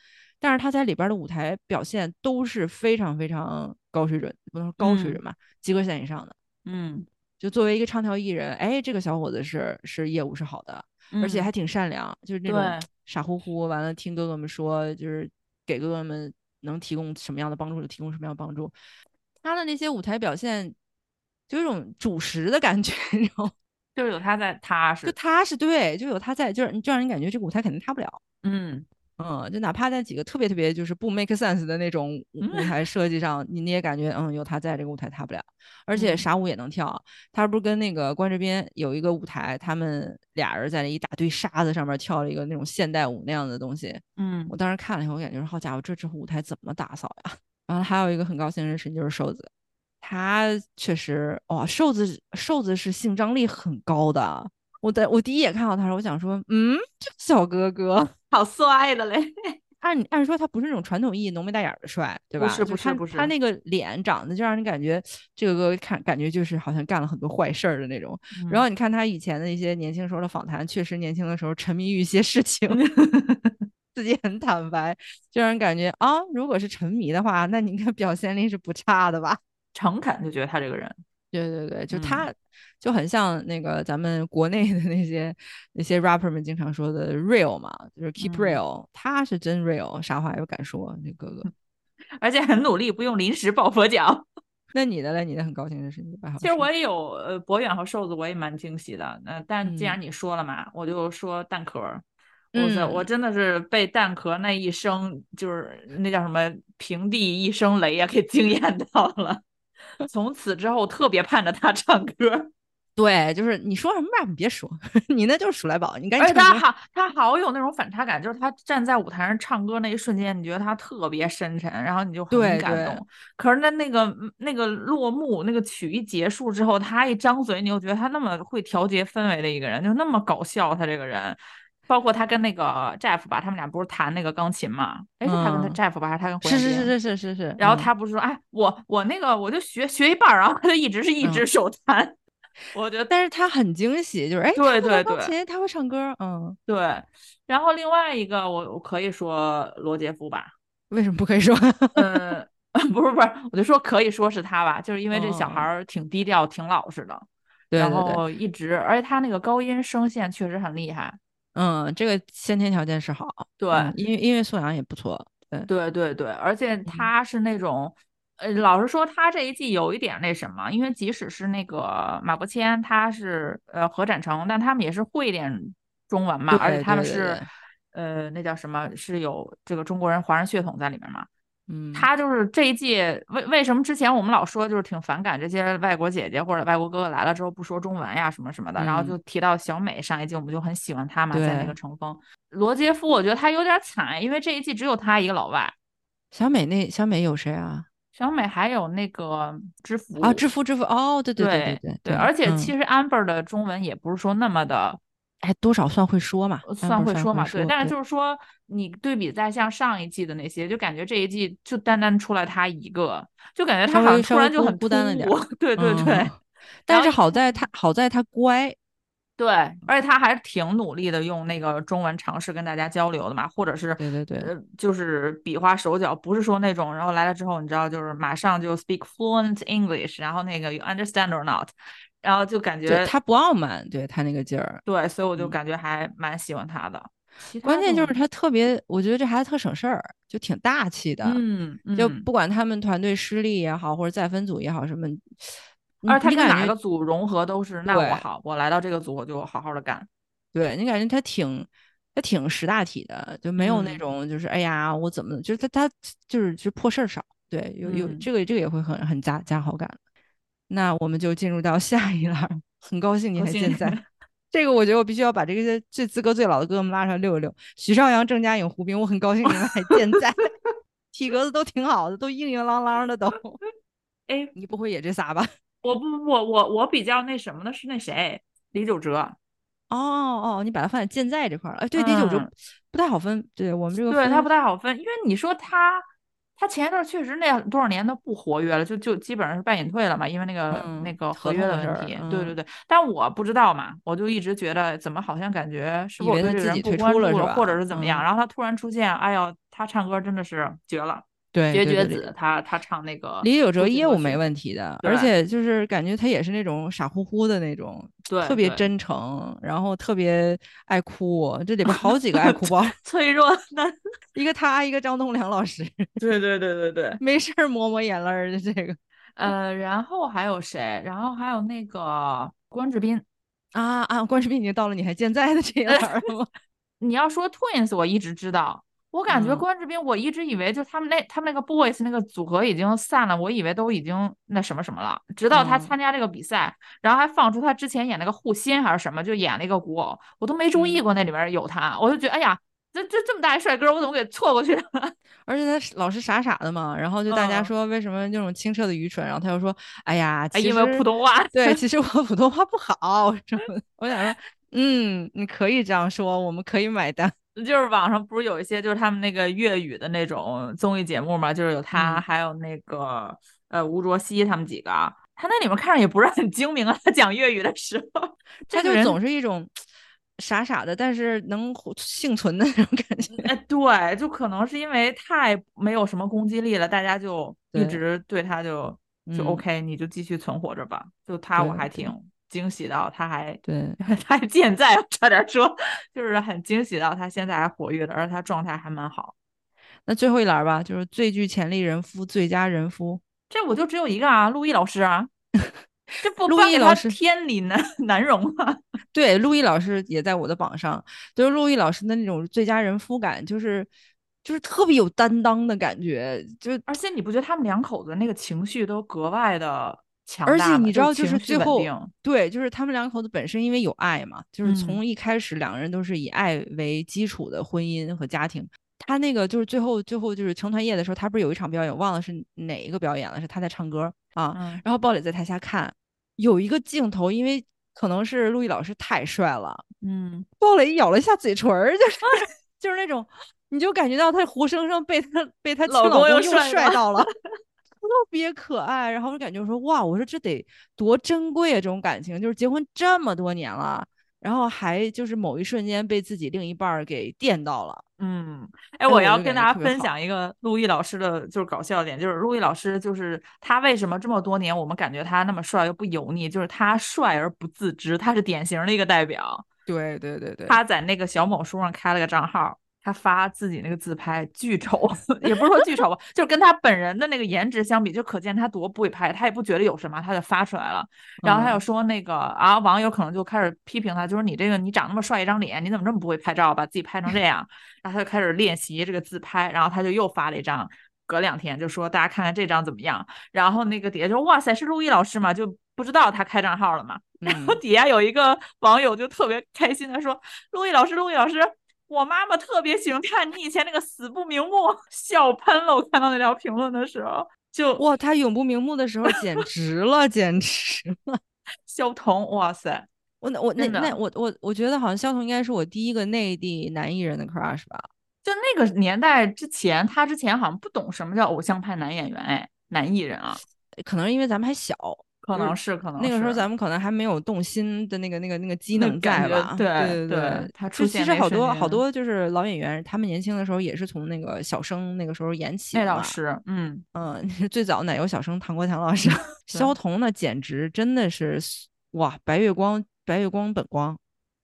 但是他在里边的舞台表现都是非常非常高水准，不能说高水准吧，及格线以上的。嗯，就作为一个唱跳艺人，哎，这个小伙子是是业务是好的，而且还挺善良，就是那种傻乎乎，完了听哥哥们说，就是给哥哥们。能提供什么样的帮助就提供什么样的帮助，他的那些舞台表现就有种主食的感觉，然后就是有他在踏实，就踏实，对，就有他在，就是就让人感觉这个舞台肯定塌不了，嗯嗯，就哪怕在几个特别特别就是不 make sense 的那种舞台设计上，你你也感觉嗯有他在这个舞台塌不了，而且啥舞也能跳，他不是跟那个关之斌有一个舞台，他们俩人在那一大堆沙子上面跳了一个那种现代舞那样的东西，嗯，我当时看了以后，我感觉说好家伙，这之后舞台怎么打扫呀？然后还有一个很高兴认识就是瘦子，他确实哇，瘦子瘦子是性张力很高的。我的我第一眼看到他时候，我想说，嗯，这小哥哥 好帅的嘞。按按说他不是那种传统意义浓眉大眼的帅，对吧？不是不是不是，他那个脸长得就让人感觉这个哥看感觉就是好像干了很多坏事儿的那种。然后你看他以前的一些年轻时候的访谈，确实年轻的时候沉迷于一些事情，自己很坦白，就让人感觉啊，如果是沉迷的话，那你看表现力是不差的吧？诚恳就觉得他这个人。对对对，就他就很像那个咱们国内的那些那些 rapper 们经常说的 real 嘛，就是 keep real，他是真 real，啥话也不敢说，那哥哥，而且很努力，不用临时抱佛脚。那你的嘞？你的很高兴的是你的其实我也有呃博远和瘦子，我也蛮惊喜的。那但既然你说了嘛，我就说蛋壳。我我真的是被蛋壳那一声就是那叫什么平地一声雷呀，给惊艳到了。从此之后，特别盼着他唱歌。对，就是你说什么 rap，你别说，你那就是鼠来宝，你赶紧。他好，他好有那种反差感，就是他站在舞台上唱歌那一瞬间，你觉得他特别深沉，然后你就很感动。可是那那个那个落幕，那个曲一结束之后，他一张嘴，你又觉得他那么会调节氛围的一个人，就那么搞笑，他这个人。包括他跟那个 Jeff 吧，他们俩不是弹那个钢琴嘛？哎，是他跟他 Jeff 吧，还是他跟是是是是是是是。然后他不是说，哎，我我那个我就学学一半，然后他就一直是一只手弹。我觉得，但是他很惊喜，就是哎，对对对，钢琴他会唱歌，嗯，对。然后另外一个，我我可以说罗杰夫吧？为什么不可以说？嗯，不是不是，我就说可以说是他吧，就是因为这小孩儿挺低调、挺老实的，然后一直，而且他那个高音声线确实很厉害。嗯，这个先天条件是好，对，音音乐素养也不错，对对对对，而且他是那种，呃，老实说，他这一季有一点那什么，因为即使是那个马伯骞，他是呃何展成，但他们也是会一点中文嘛，而且他们是，呃，那叫什么，是有这个中国人华人血统在里面嘛。嗯，他就是这一季为为什么之前我们老说就是挺反感这些外国姐姐或者外国哥哥来了之后不说中文呀什么什么的，然后就提到小美上一季我们就很喜欢她嘛，在那个乘风。罗杰夫我觉得他有点惨，因为这一季只有他一个老外。小美那小美有谁啊？小美还有那个知福啊，知福知福哦，对对对对对对，而且其实 Amber 的中文也不是说那么的哎，多少算会说嘛，算会说嘛，对。但是就是说，你对比在像上一季的那些，就感觉这一季就单单出来他一个，就感觉他好像突然就很孤单了点。对对对。但是好在他好在他乖。对，而且他还挺努力的，用那个中文尝试跟大家交流的嘛，或者是对对对，就是比划手脚，不是说那种，然后来了之后，你知道，就是马上就 speak fluent English，然后那个 you understand or not，然后就感觉他不傲慢，对他那个劲儿，对，所以我就感觉还蛮喜欢他的。关键就是他特别，我觉得这孩子特省事儿，就挺大气的，嗯，就不管他们团队失利也好，或者再分组也好，什么。而他跟哪个组融合都是，那我好，我来到这个组我就好好的干。对你感觉他挺，他挺识大体的，就没有那种就是哎呀我怎么，就是他他就是就破事儿少。对，有有这个这个也会很很加加好感。那我们就进入到下一栏，很高兴你还健在。这个我觉得我必须要把这个最资格最老的哥哥们拉出来溜一溜。许绍洋、郑嘉颖、胡兵，我很高兴你们还健在，体格子都挺好的，都硬硬朗朗的都。哎，你不会也这仨吧？我不不我我我比较那什么的是那谁李九哲，哦哦，你把它放在健在这块了。哎，对，李九哲不太好分，对我们这个对他不太好分，因为你说他他前一段确实那多少年都不活跃了，就就基本上是半隐退了嘛，因为那个那个合约的问题。对对对，但我不知道嘛，我就一直觉得怎么好像感觉是我对这个人不关注了，或者是怎么样，然后他突然出现，哎呦，他唱歌真的是绝了。对，绝绝子，他他唱那个李九哲业务没问题的，而且就是感觉他也是那种傻乎乎的那种，对，特别真诚，然后特别爱哭。这里边好几个爱哭包，脆弱的，一个他，一个张栋梁老师。对对对对对，没事抹抹眼泪的这个。呃，然后还有谁？然后还有那个关智斌啊啊，关智斌已经到了你还健在的这一栏了吗？你要说 Twins，我一直知道。我感觉关智斌，我一直以为就他们那他们那个 boys 那个组合已经散了，我以为都已经那什么什么了。直到他参加这个比赛，然后还放出他之前演那个护心还是什么，就演了一个古偶，我都没注意过那里面有他，我就觉得哎呀，这这这么大一帅哥，我怎么给错过去了？而且他老是傻傻的嘛，然后就大家说为什么那种清澈的愚蠢，然后他又说哎呀，因为普通话，对，其实我普通话不好，什么？我想说，嗯，你可以这样说，我们可以买单。就是网上不是有一些就是他们那个粤语的那种综艺节目嘛，就是有他还有那个呃吴卓羲他们几个，他那里面看着也不是很精明啊。他讲粤语的时候，他就总是一种傻傻的，但是能幸存的那种感觉。哎，对，就可能是因为太没有什么攻击力了，大家就一直对他就就 OK，你就继续存活着吧。就他我还挺。惊喜到他还对，他还健在，差点说，就是很惊喜到他现在还活跃的，而且他状态还蛮好。那最后一栏吧，就是最具潜力人夫、最佳人夫，这我就只有一个啊，陆毅老师啊，这不陆毅老师天理难 难容啊。对，陆毅老师也在我的榜上，就是陆毅老师的那种最佳人夫感，就是就是特别有担当的感觉，就而且你不觉得他们两口子那个情绪都格外的？而且你知道，就是最后对，就是他们两口子本身因为有爱嘛，就是从一开始两个人都是以爱为基础的婚姻和家庭。他那个就是最后最后就是成团夜的时候，他不是有一场表演，忘了是哪一个表演了，是他在唱歌啊。然后鲍蕾在台下看，有一个镜头，因为可能是陆毅老师太帅了，嗯，鲍蕾咬了一下嘴唇儿，就是 就是那种，你就感觉到他活生生被他被他老公又帅到了。特别可爱，然后我就感觉说哇，我说这得多珍贵啊！这种感情就是结婚这么多年了，然后还就是某一瞬间被自己另一半给电到了。嗯，哎，我要跟大家分享一个陆毅老师的就是搞笑点，就是陆毅老师就是他为什么这么多年我们感觉他那么帅又不油腻，就是他帅而不自知，他是典型的一个代表。对对对对，他在那个小某书上开了个账号。他发自己那个自拍巨丑，也不是说巨丑吧，就是跟他本人的那个颜值相比，就可见他多不会拍。他也不觉得有什么，他就发出来了。然后他又说那个啊，网友可能就开始批评他，就说你这个你长那么帅一张脸，你怎么这么不会拍照，把自己拍成这样？然后他就开始练习这个自拍，然后他就又发了一张，隔两天就说大家看看这张怎么样？然后那个底下就说哇塞，是陆毅老师吗？就不知道他开账号了嘛。然后底下有一个网友就特别开心的说，陆毅老师，陆毅老师。我妈妈特别喜欢看你以前那个死不瞑目，笑喷了。我看到那条评论的时候，就哇，他永不瞑目的时候简直了，简直了。肖彤，哇塞，我那我那那我我我觉得好像肖童应该是我第一个内地男艺人的 crush 吧。就那个年代之前，他之前好像不懂什么叫偶像派男演员，哎，男艺人啊，可能是因为咱们还小，可能是可能那个时候咱们可能还没有动心的那个那个那个机能在吧？对对对他出就其实好多好多就是老演员，他们年轻的时候也是从那个小生那个时候演起那的嘛。倒是，嗯，嗯，最早奶油小生唐国强老师，肖童呢简直真的是哇，白月光白月光本光，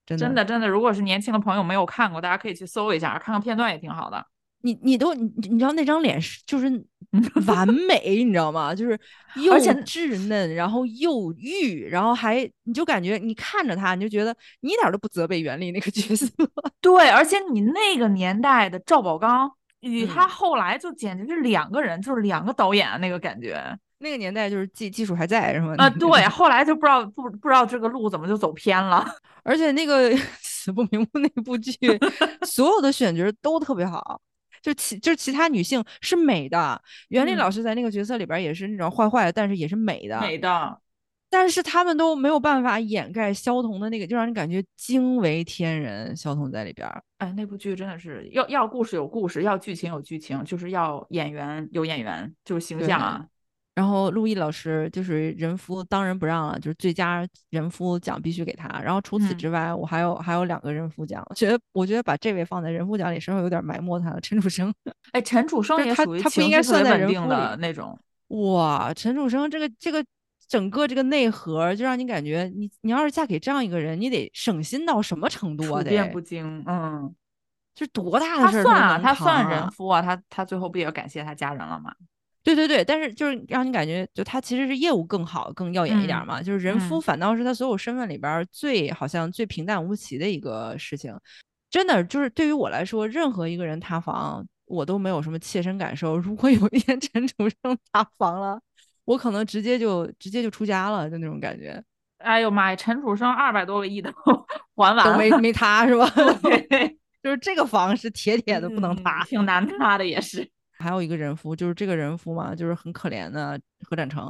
真的真的真的，如果是年轻的朋友没有看过，大家可以去搜一下，看看片段也挺好的。你你都你你知道那张脸是就是 完美，你知道吗？就是又稚嫩，然后又玉，然后还你就感觉你看着他，你就觉得你一点都不责备袁立那个角色。对，而且你那个年代的赵宝刚与他嗯后来就简直是两个人，就是两个导演那个感觉。那个年代就是技技术还在是吗？啊，对，后来就不知道不不知道这个路怎么就走偏了。而且那个死不瞑目那部剧，所有的选角都特别好。就其就是其他女性是美的，袁立嗯老师在那个角色里边也是那种坏坏的，但是也是美的。美的，但是他们都没有办法掩盖萧彤的那个，就让人感觉惊为天人。萧彤在里边儿，哎，那部剧真的是要要故事有故事，要剧情有剧情，就是要演员有演员，就是形象啊。然后陆毅老师就是人夫当仁不让了，就是最佳人夫奖必须给他。然后除此嗯之外，我还有还有两个人夫奖，我觉得我觉得把这位放在人夫奖里，稍微有点埋没他了。陈楚生，哎，陈楚生也属于他不应该算在人稳定的夫里那种。哇，陈楚生这个这个整个这个内核，就让你感觉你你要是嫁给这样一个人，你得省心到什么程度啊？得处变不惊，嗯，就多大的他事儿算啊，他算扛啊人夫啊，他他最后不也感谢他家人了吗？对对对，但是就是让你感觉，就他其实是业务更好、更耀眼一点嘛。就是人夫嗯反倒是他所有身份里边儿最好像最平淡无奇的一个事情。真的就是对于我来说，任何一个人塌房，我都没有什么切身感受。如果有一天陈楚生塌房了，我可能直接就直接就出家了，就那种感觉，哎呦妈呀，陈楚生二百多个亿都 还完了，都没没塌是吧？对 就是这个房是铁铁的不能嗯塌。挺难塌的也是。还有一个人夫，就是这个人夫嘛，就是很可怜的何展成。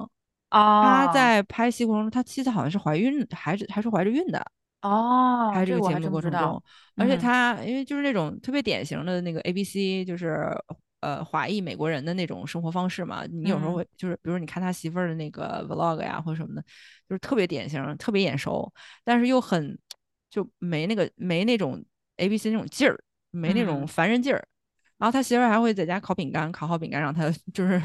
哦，他在拍戏过程中，他妻子好像是怀孕，还是还是怀着孕的。哦，拍这个节目过程中而且嗯他因为就是那种特别典型的那个 A B C，就是呃华裔美国人的那种生活方式嘛。你有时候嗯会就是，比如你看他媳妇儿的那个 vlog 呀或者什么的，就是特别典型，特别眼熟，但是又很就没那个没那种 A B C 那种劲儿，没那种嗯烦人劲儿。然后他媳妇儿还会在家烤饼干，烤好饼干让他 就是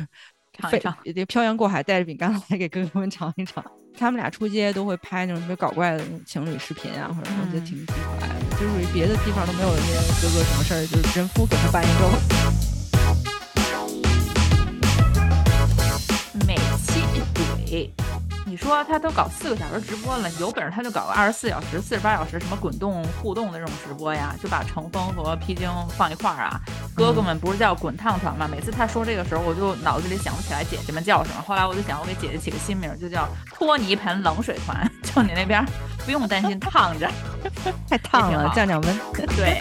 飞尝一尝也漂洋过海带着饼干来给哥哥们尝一尝。他们俩出街都会拍那种特别搞怪的那种情侣视频啊，或者说我觉得嗯挺挺可爱的，就是属于别的地方都没有人家哥哥什么事儿，就是人夫给他办一个。美妻怼。你说他都搞四个小时直播了，有本事他就搞个二十四小时、四十八小时什么滚动互动的这种直播呀，就把乘风和披荆放一块儿啊。哥哥们不是叫滚烫团吗？每次他说这个时候，我就脑子里想不起来姐姐们叫什么。后来我就想，我给姐姐起个新名儿，就叫拖泥盆冷水团。就你那边儿不用担心烫着，太烫了，降降温。对。